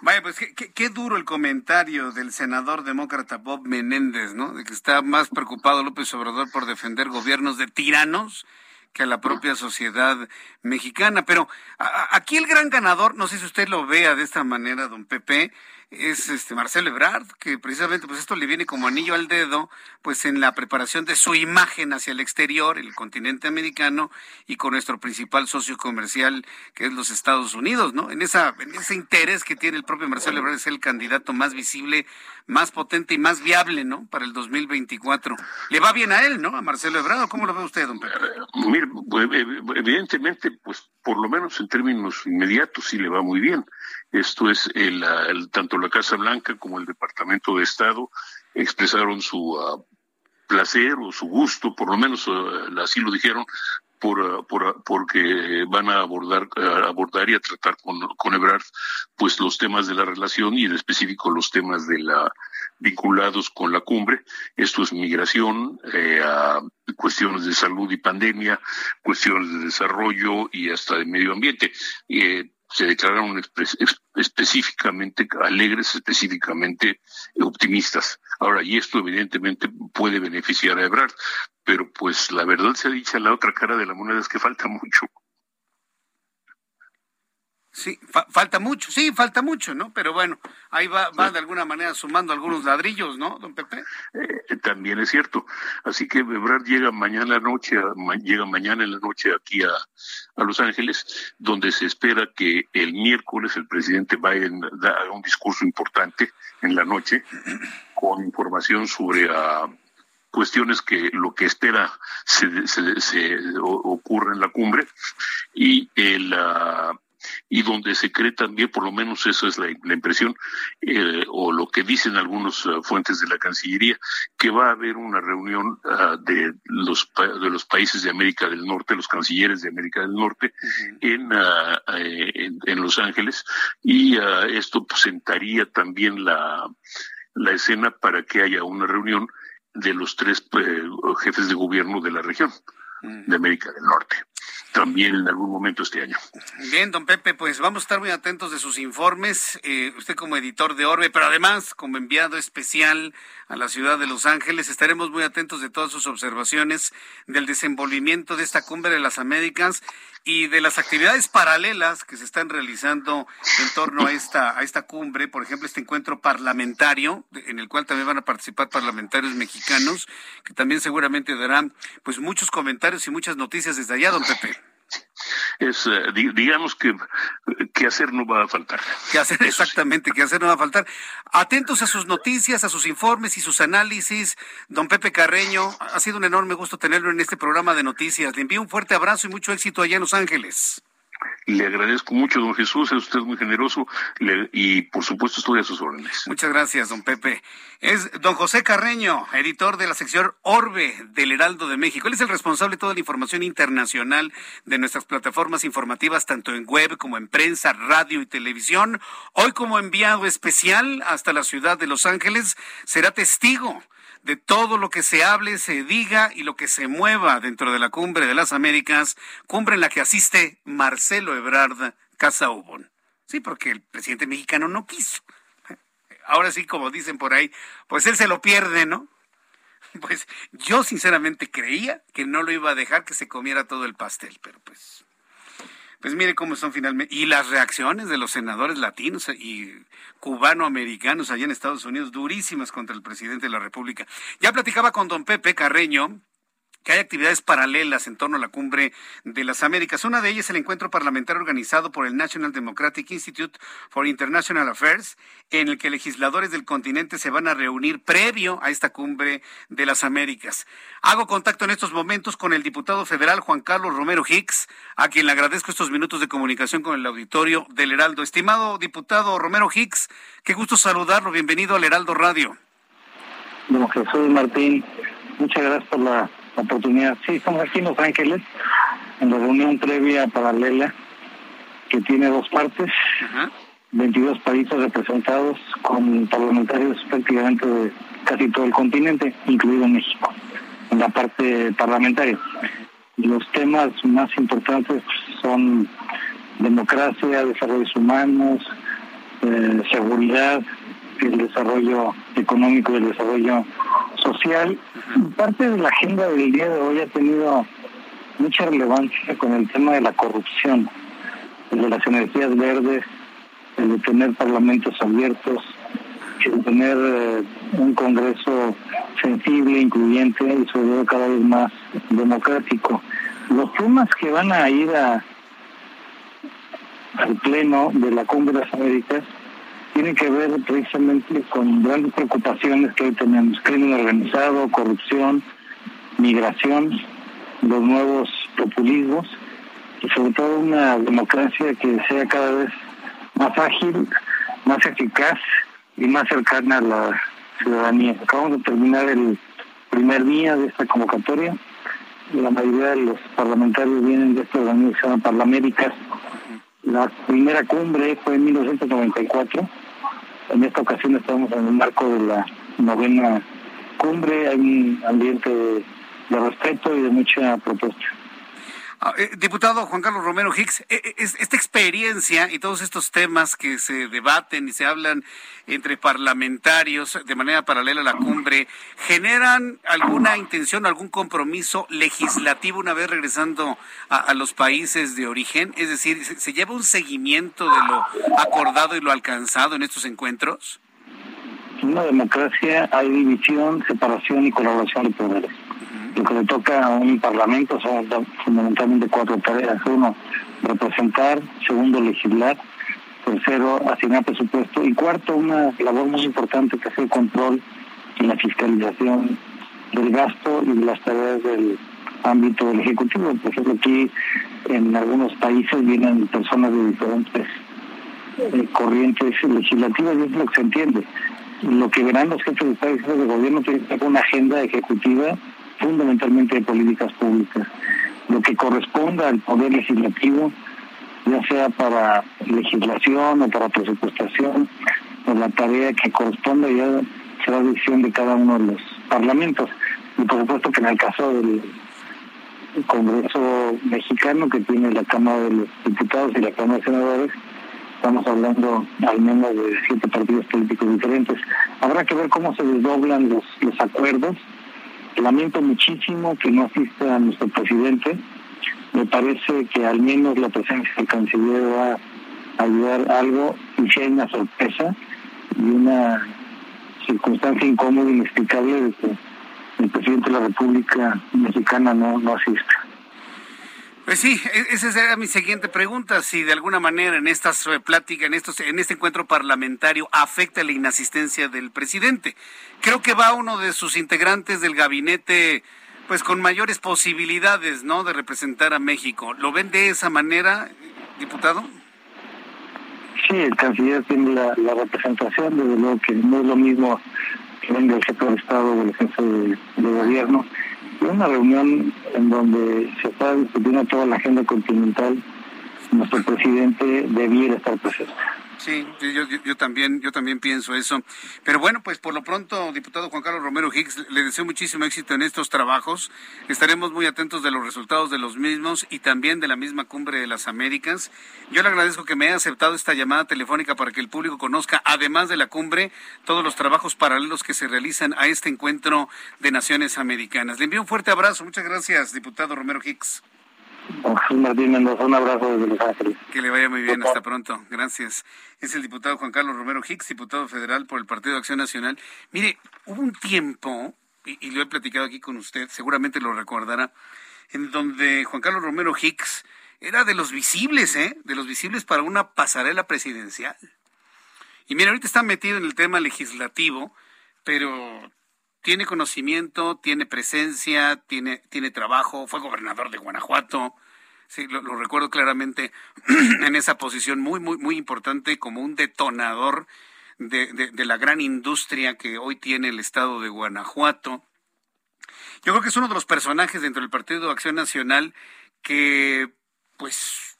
Vaya, pues qué, duro el comentario del senador demócrata Bob Menéndez, ¿no? De que está más preocupado López Obrador por defender gobiernos de tiranos que a la propia sociedad mexicana. Pero aquí el gran ganador, no sé si usted lo vea de esta manera, don Pepe, es este Marcelo Ebrard, que precisamente pues esto le viene como anillo al dedo, pues en la preparación de su imagen hacia el exterior, el continente americano y con nuestro principal socio comercial que es los Estados Unidos, ¿no? En esa en ese interés que tiene el propio Marcelo Ebrard es el candidato más visible, más potente y más viable, ¿no? Para el 2024. Le va bien a él, ¿no? A Marcelo Ebrard, ¿cómo lo ve usted, don? Mire, pues, evidentemente, pues por lo menos en términos inmediatos sí le va muy bien. Esto es el, el, tanto la Casa Blanca como el Departamento de Estado expresaron su uh, placer o su gusto, por lo menos uh, así lo dijeron, por, por, porque van a abordar, abordar y a tratar con, con Ebrard pues los temas de la relación y en específico los temas de la vinculados con la cumbre. Esto es migración, eh, cuestiones de salud y pandemia, cuestiones de desarrollo y hasta de medio ambiente. Eh, se declararon específicamente alegres, específicamente optimistas. Ahora, y esto evidentemente puede beneficiar a Ebrard, pero pues la verdad se ha dicho la otra cara de la moneda es que falta mucho. Sí, falta mucho, sí, falta mucho, ¿no? Pero bueno, ahí va, va de alguna manera sumando algunos ladrillos, ¿no, don Pepe? Eh, también es cierto. Así que Ebrard llega mañana noche, llega mañana en la noche aquí a, a Los Ángeles, donde se espera que el miércoles el presidente Biden haga un discurso importante en la noche con información sobre uh, cuestiones que lo que espera se, se, se ocurra en la cumbre y el uh, y donde se cree también, por lo menos eso es la, impresión, eh, o lo que dicen algunas uh, fuentes de la Cancillería, que va a haber una reunión uh, de, los, de los países de América del Norte, los cancilleres de América del Norte, en, uh, en, en, Los Ángeles, y esto pues, sentaría también la, la escena para que haya una reunión de los tres eh, jefes de gobierno de la región de América del Norte también en algún momento este año. Bien, don Pepe, pues vamos a estar muy atentos de sus informes, eh, usted como editor de Orbe, pero además como enviado especial a la ciudad de Los Ángeles, estaremos muy atentos de todas sus observaciones del desenvolvimiento de esta cumbre de las Américas y de las actividades paralelas que se están realizando en torno a esta, a esta cumbre, por ejemplo, este encuentro parlamentario, en el cual también van a participar parlamentarios mexicanos, que también seguramente darán pues muchos comentarios y muchas noticias desde allá, don Pepe es eh, digamos que que hacer no va a faltar. Que hacer exactamente, que hacer no va a faltar. Atentos a sus noticias, a sus informes y sus análisis, don Pepe Carreño. Ha sido un enorme gusto tenerlo en este programa de noticias. Le envío un fuerte abrazo y mucho éxito allá en Los Ángeles. Le agradezco mucho, don Jesús, es usted muy generoso y por supuesto estoy sus órdenes. Muchas gracias, don Pepe. Es don José Carreño, editor de la sección Orbe del Heraldo de México. Él es el responsable de toda la información internacional de nuestras plataformas informativas, tanto en web como en prensa, radio y televisión. Hoy como enviado especial hasta la ciudad de Los Ángeles, será testigo de todo lo que se hable, se diga y lo que se mueva dentro de la cumbre de las Américas, cumbre en la que asiste Marcelo Ebrard Casaubon. Sí, porque el presidente mexicano no quiso. Ahora sí, como dicen por ahí, pues él se lo pierde, ¿no? Pues yo sinceramente creía que no lo iba a dejar que se comiera todo el pastel, pero pues pues mire cómo son finalmente. Y las reacciones de los senadores latinos y cubanoamericanos allá en Estados Unidos, durísimas contra el presidente de la República. Ya platicaba con don Pepe Carreño, que hay actividades paralelas en torno a la cumbre de las Américas. Una de ellas es el encuentro parlamentario organizado por el National Democratic Institute for International Affairs, en el que legisladores del continente se van a reunir previo a esta cumbre de las Américas. Hago contacto en estos momentos con el diputado federal Juan Carlos Romero Hicks, a quien le agradezco estos minutos de comunicación con el auditorio del Heraldo. Estimado diputado Romero Hicks, qué gusto saludarlo. Bienvenido al Heraldo Radio. Don Jesús Martín, muchas gracias por la oportunidad. Sí, estamos aquí en Los Ángeles, en la reunión previa paralela, que tiene dos partes, 22 países representados con parlamentarios prácticamente de casi todo el continente, incluido México, en la parte parlamentaria. Los temas más importantes son democracia, desarrollos humanos, eh, seguridad, el desarrollo económico y el desarrollo social. Parte de la agenda del día de hoy ha tenido mucha relevancia con el tema de la corrupción, el de las energías verdes, el de tener parlamentos abiertos, el de tener eh, un Congreso sensible, incluyente y sobre todo cada vez más democrático. Los temas que van a ir a, al Pleno de la Cumbre de las Américas tiene que ver precisamente con grandes preocupaciones que hoy tenemos, crimen organizado, corrupción, migración, los nuevos populismos y sobre todo una democracia que sea cada vez más ágil, más eficaz y más cercana a la ciudadanía. Acabamos de terminar el primer día de esta convocatoria la mayoría de los parlamentarios vienen de se llama Parlaméricas. La primera cumbre fue en 1994. En esta ocasión estamos en el marco de la novena cumbre. Hay un ambiente de respeto y de mucha propuesta. Ah, eh, diputado Juan Carlos Romero Hicks, eh, eh, esta experiencia y todos estos temas que se debaten y se hablan entre parlamentarios de manera paralela a la cumbre, ¿generan alguna intención, algún compromiso legislativo una vez regresando a, los países de origen? Es decir, ¿se, lleva un seguimiento de lo acordado y lo alcanzado en estos encuentros? En una democracia hay división, separación y colaboración de poderes lo que le toca a un parlamento son fundamentalmente cuatro tareas. Uno, representar. Segundo, legislar. Tercero, asignar presupuesto. Y cuarto, una labor muy importante que es el control y la fiscalización del gasto y de las tareas del ámbito del Ejecutivo. Por ejemplo, aquí en algunos países vienen personas de diferentes eh, corrientes legislativas y es lo que se entiende. Lo que verán los jefes de países de gobierno tiene una agenda ejecutiva fundamentalmente de políticas públicas. Lo que corresponda al Poder Legislativo, ya sea para legislación o para presupuestación, o la tarea que corresponda ya será decisión de cada uno de los parlamentos. Y por supuesto que en el caso del Congreso mexicano, que tiene la Cámara de los Diputados y la Cámara de Senadores, estamos hablando al menos de siete partidos políticos diferentes. Habrá que ver cómo se desdoblan los, los acuerdos Lamento muchísimo que no asista nuestro presidente. Me parece que al menos la presencia del canciller va a ayudar algo y si hay una sorpresa y una circunstancia incómoda, e inexplicable de que el presidente de la República Mexicana no, no asista. Pues sí, e-, esa era mi siguiente pregunta, si de alguna manera en estas eh, pláticas, en estos, en este encuentro parlamentario afecta la inasistencia del presidente. Creo que va uno de sus integrantes del gabinete, pues con mayores posibilidades, ¿no? De representar a México. ¿Lo ven de esa manera, diputado? Sí, el canciller tiene la, representación, desde luego que no es lo mismo que venga el jefe de Estado o el jefe de gobierno una reunión en donde se está discutiendo toda la agenda continental, nuestro presidente debiera estar presente. Sí, yo, yo, también, yo también pienso eso. Pero bueno, pues por lo pronto, diputado Juan Carlos Romero Higgs, le deseo muchísimo éxito en estos trabajos. Estaremos muy atentos de los resultados de los mismos y también de la misma cumbre de las Américas. Yo le agradezco que me haya aceptado esta llamada telefónica para que el público conozca, además de la cumbre, todos los trabajos paralelos que se realizan a este encuentro de Naciones Americanas. Le envío un fuerte abrazo. Muchas gracias, diputado Romero Higgs. Martín Mendoza, un abrazo desde Los Ángeles. Que le vaya muy bien, hasta pronto. Gracias. Es el diputado Juan Carlos Romero Hicks, diputado federal por el Partido de Acción Nacional. Mire, hubo un tiempo, y, lo he platicado aquí con usted, seguramente lo recordará, en donde Juan Carlos Romero Hicks era de los visibles, ¿eh? De los visibles para una pasarela presidencial. Y mire, ahorita está metido en el tema legislativo, pero tiene conocimiento, tiene presencia, tiene, tiene trabajo, fue gobernador de Guanajuato. Sí, lo, recuerdo claramente [clears throat] en esa posición muy, muy, muy importante como un detonador de, de, la gran industria que hoy tiene el estado de Guanajuato. Yo creo que es uno de los personajes dentro del Partido Acción Nacional que, pues,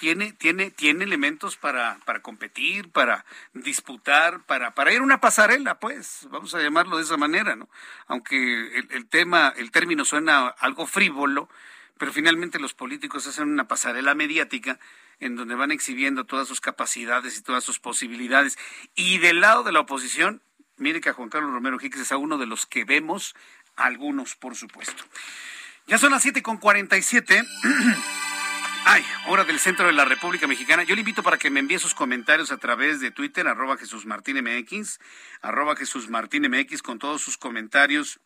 tiene, tiene, tiene elementos para, para competir, para disputar, para, para ir a una pasarela, pues, vamos a llamarlo de esa manera, ¿no? Aunque el, tema, el término suena algo frívolo, pero finalmente los políticos hacen una pasarela mediática en donde van exhibiendo todas sus capacidades y todas sus posibilidades. Y del lado de la oposición, mire que a Juan Carlos Romero Hicks es a uno de los que vemos, algunos por supuesto. Ya son las 7.47. [clears throat] Ay, hora del centro de la República Mexicana. Yo le invito para que me envíe sus comentarios a través de Twitter, arroba Jesús Martín MX, arroba Jesús Martín MX, con todos sus comentarios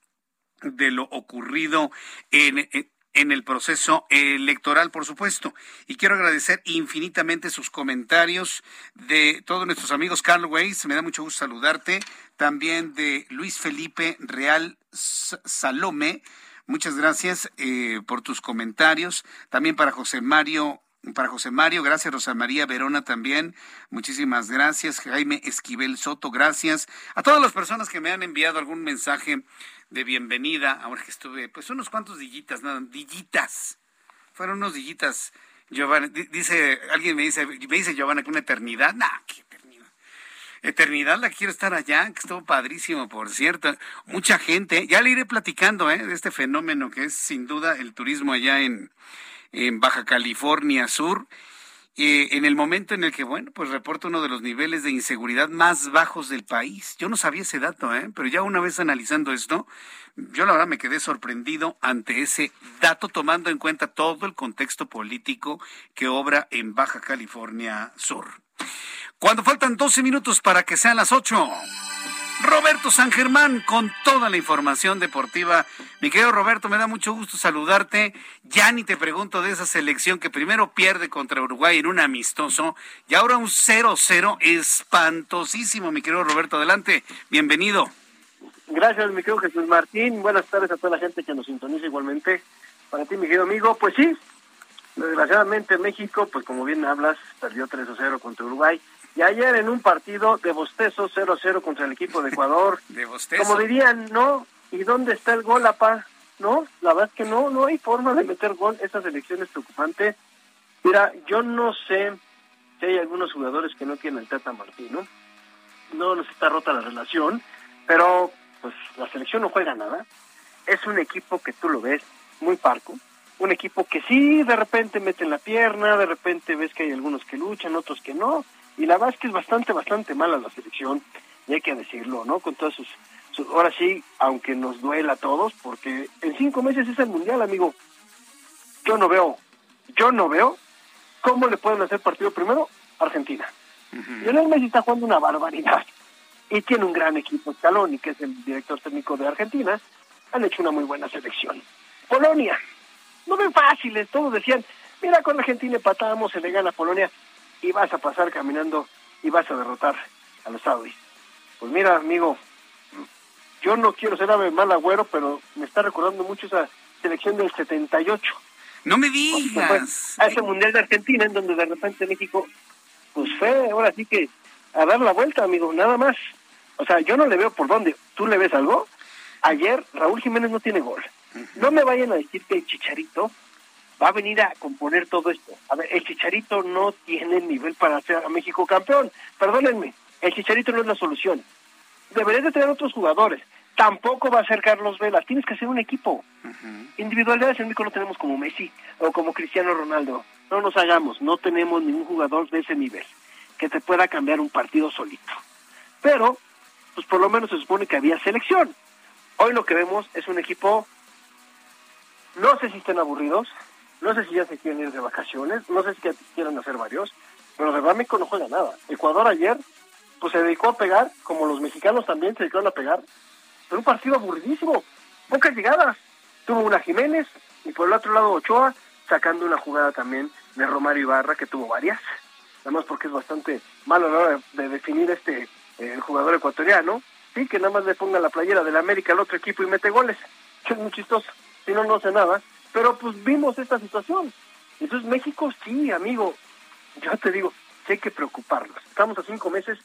de lo ocurrido en, el proceso electoral, por supuesto. Y quiero agradecer infinitamente sus comentarios de todos nuestros amigos. Carl Weiss, me da mucho gusto saludarte. También de Luis Felipe Real Salome Muchas gracias eh, por tus comentarios. También para José Mario para José Mario, gracias Rosa María Verona también, muchísimas gracias. Jaime Esquivel Soto, gracias. A todas las personas que me han enviado algún mensaje de bienvenida, ahora que estuve, pues unos cuantos dillitas, nada, dillitas. Fueron unos dillitas. Giovanna, dice, alguien me dice, me dice Giovanna que una eternidad, nah, qué eternidad. La quiero estar allá, que estuvo padrísimo, por cierto. Mucha gente, ya le iré platicando, ¿eh? de este fenómeno que es sin duda el turismo allá en, en Baja California Sur. Eh, en el momento en el que, bueno, pues reporta uno de los niveles de inseguridad más bajos del país. Yo no sabía ese dato, ¿eh? pero ya una vez analizando esto, yo la verdad me quedé sorprendido ante ese dato, tomando en cuenta todo el contexto político que obra en Baja California Sur. Cuando faltan 12 minutos para que sean las 8. Roberto San Germán con toda la información deportiva. Mi querido Roberto, me da mucho gusto saludarte. Ya ni te pregunto de esa selección que primero pierde contra Uruguay en un amistoso y ahora un 0-0 espantosísimo, mi querido Roberto. Adelante, bienvenido. Gracias, mi querido Jesús Martín. Buenas tardes a toda la gente que nos sintoniza igualmente. Para ti, mi querido amigo, pues sí, desgraciadamente México, pues como bien hablas, perdió 3-0 contra Uruguay y ayer en un partido de bostezo 0-0 contra el equipo de Ecuador. [laughs] de bostezo. Como dirían, ¿no? ¿Y dónde está el gol, apa? ¿No? La verdad es que no, no hay forma de meter gol. Esa selección es preocupante. Mira, yo no sé si hay algunos jugadores que no quieren el Tata Martín, ¿no? No nos está rota la relación, pero pues la selección no juega nada. Es un equipo que tú lo ves muy parco, un equipo que sí de repente mete la pierna, de repente ves que hay algunos que luchan, otros que no, y la verdad es que es bastante, bastante mala la selección, y hay que decirlo, ¿no? Con todas sus, Ahora sí, aunque nos duela a todos, porque en cinco meses es el Mundial, amigo. Yo no veo, yo no veo cómo le pueden hacer partido primero Argentina. Y el Messi está jugando una barbaridad. Y tiene un gran equipo, Scaloni, que es el director técnico de Argentina. Han hecho una muy buena selección. Polonia, no ven fáciles, todos decían, mira, con Argentina empatamos, se le gana a Polonia y vas a pasar caminando y vas a derrotar a los saudis. Pues mira, amigo, yo no quiero ser ave mal agüero, pero me está recordando mucho esa selección del 78. No me digas. A ese Mundial de Argentina, en donde de repente México, pues fue ahora sí que a dar la vuelta, amigo, nada más. O sea, yo no le veo por dónde. ¿Tú le ves algo? Ayer Raúl Jiménez no tiene gol. No me vayan a decir que el Chicharito va a venir a componer todo esto. A ver, el Chicharito no tiene nivel para hacer a México campeón. Perdónenme, el Chicharito no es la solución. Deberías de tener otros jugadores. Tampoco va a ser Carlos Vela. Tienes que hacer un equipo. Individualidades en México no tenemos como Messi o como Cristiano Ronaldo. No nos hagamos. No tenemos ningún jugador de ese nivel que te pueda cambiar un partido solito. Pero, pues por lo menos se supone que había selección. Hoy lo que vemos es un equipo, no sé si estén aburridos, no sé si ya se quieren ir de vacaciones, no sé si quieren hacer varios, pero de México no juega nada. Ecuador ayer, pues se dedicó a pegar, como los mexicanos también se dedicaron a pegar, pero un partido aburridísimo, pocas llegadas. Tuvo una Jiménez y por el otro lado Ochoa, sacando una jugada también de Romario Ibarra, que tuvo varias, nada más porque es bastante malo la hora de, definir este jugador ecuatoriano, sí, que nada más le ponga la playera del América al otro equipo y mete goles, que es muy chistoso, si no, no hace nada, pero pues vimos esta situación. Entonces México sí, amigo, yo te digo, hay que preocuparnos. Estamos a cinco meses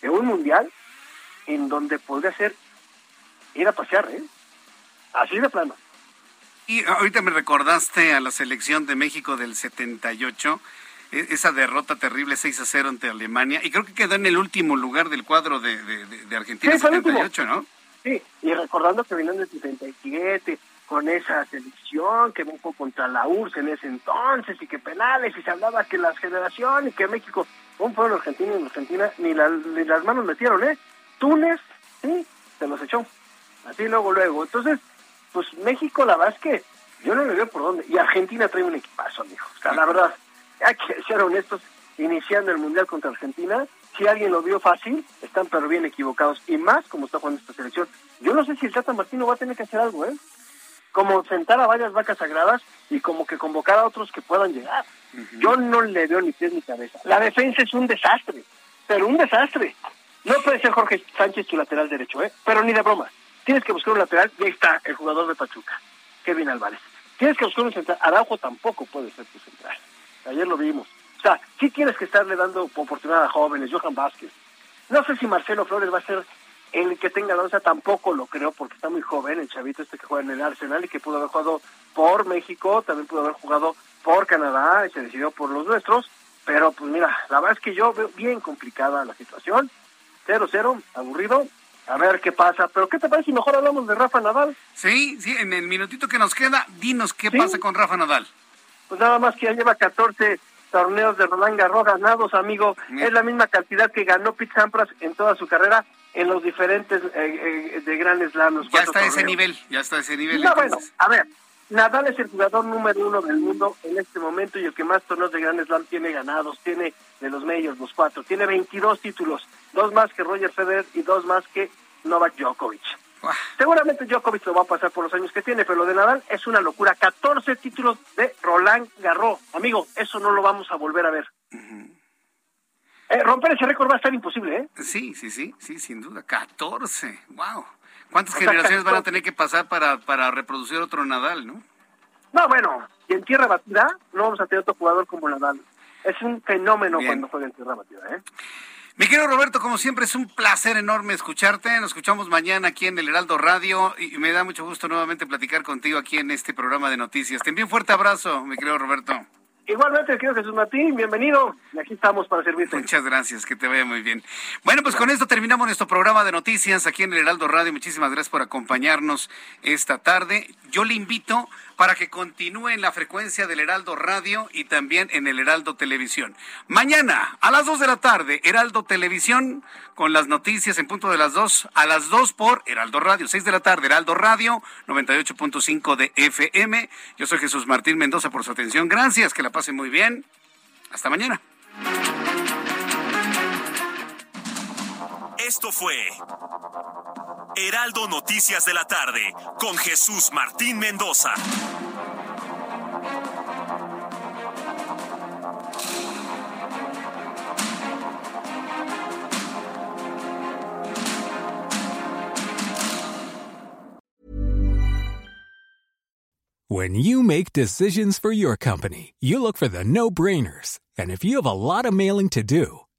de un mundial en donde podría ser ir a pasear, ¿eh? Así de plano. Y ahorita me recordaste a la selección de México del 78, e, esa derrota terrible 6 a 0 ante Alemania, y creo que quedó en el último lugar del cuadro de, de, Argentina sí, 78, ¿no? Sí, y recordando que vinieron del 77, con esa selección que fue contra la URSS en ese entonces y que penales y se hablaba que las generaciones y que México, un pueblo argentino y Argentina ni, ni las manos metieron, ¿eh? Túnez, sí, se los echó. Así luego, luego. Entonces, pues México, la verdad es yo no le veo por dónde. Y Argentina trae un equipazo, amigo. La verdad, [laughs] hay que ser honestos, iniciando el Mundial contra Argentina, si alguien lo vio fácil, están pero bien equivocados. Y más como está jugando esta selección. Yo no sé si el Tata Martino va a tener que hacer algo, ¿eh? Como sentar a varias vacas sagradas y como que convocar a otros que puedan llegar. Yo no le veo ni pies ni cabeza. La defensa es un desastre, pero un desastre. No puede ser Jorge Sánchez tu lateral derecho, ¿eh? Pero ni de broma. Tienes que buscar un lateral y ahí está el jugador de Pachuca, Kevin Álvarez. Tienes que buscar un central. Araujo tampoco puede ser tu central. Ayer lo vimos. O sea, sí tienes que estarle dando oportunidad a jóvenes, Johan Vázquez. No sé si Marcelo Flores va a ser el que tenga la onza, tampoco lo creo, porque está muy joven, el chavito este que juega en el Arsenal y que pudo haber jugado por México, también pudo haber jugado por Canadá y se decidió por los nuestros. Pero pues mira, la verdad es que yo veo bien complicada la situación. 0-0, aburrido. A ver qué pasa. Pero ¿qué te parece si mejor hablamos de Rafa Nadal? Sí, sí, en el minutito que nos queda, dinos qué pasa con Rafa Nadal. Pues nada más que ya lleva 14 torneos de Roland Garros ganados, amigo. Es la misma cantidad que ganó Pete Sampras en toda su carrera en los diferentes eh, eh, de Grand Slam. ya está ese nivel, ya está ese nivel. No, bueno, a ver, Nadal es el jugador número uno del mundo en este momento y el que más torneos de Grand Slam tiene ganados, tiene de los medios, los cuatro, tiene 22 títulos, dos más que Roger Federer y dos más que Novak Djokovic. Seguramente Djokovic lo va a pasar por los años que tiene, pero lo de Nadal es una locura. 14 títulos de Roland Garros. Amigo, eso no lo vamos a volver a ver. Eh, romper ese récord va a estar imposible, ¿eh? Sí, sí, sí, sí, sin duda. 14, wow. ¿Cuántas generaciones van a tener que pasar para, para reproducir otro Nadal, no? No, bueno, y en tierra batida no vamos a tener otro jugador como Nadal. Es un fenómeno cuando juega en tierra batida, ¿eh? Mi querido Roberto, como siempre, es un placer enorme escucharte. Nos escuchamos mañana aquí en el Heraldo Radio y me da mucho gusto nuevamente platicar contigo aquí en este programa de noticias. Te envío un fuerte abrazo, mi querido Roberto. Igualmente, querido Jesús Martín, bienvenido. Aquí estamos para servirte. Muchas gracias, que te vaya muy bien. Bueno, pues con esto terminamos nuestro programa de noticias aquí en el Heraldo Radio. Muchísimas gracias por acompañarnos esta tarde. Yo le invito para que continúe en la frecuencia del Heraldo Radio y también en el Heraldo Televisión. Mañana a las 2 de la tarde, Heraldo Televisión con las noticias en punto de las 2, a las 2 por Heraldo Radio, 6 de la tarde, Heraldo Radio, 98.5 de FM. Yo soy Jesús Martín Mendoza por su atención. Gracias, que la pasen muy bien. Hasta mañana. Esto fue Heraldo Noticias de la tarde con Jesús Martín Mendoza. When you make decisions for your company, you look for the no-brainers. And if you have a lot of mailing to do,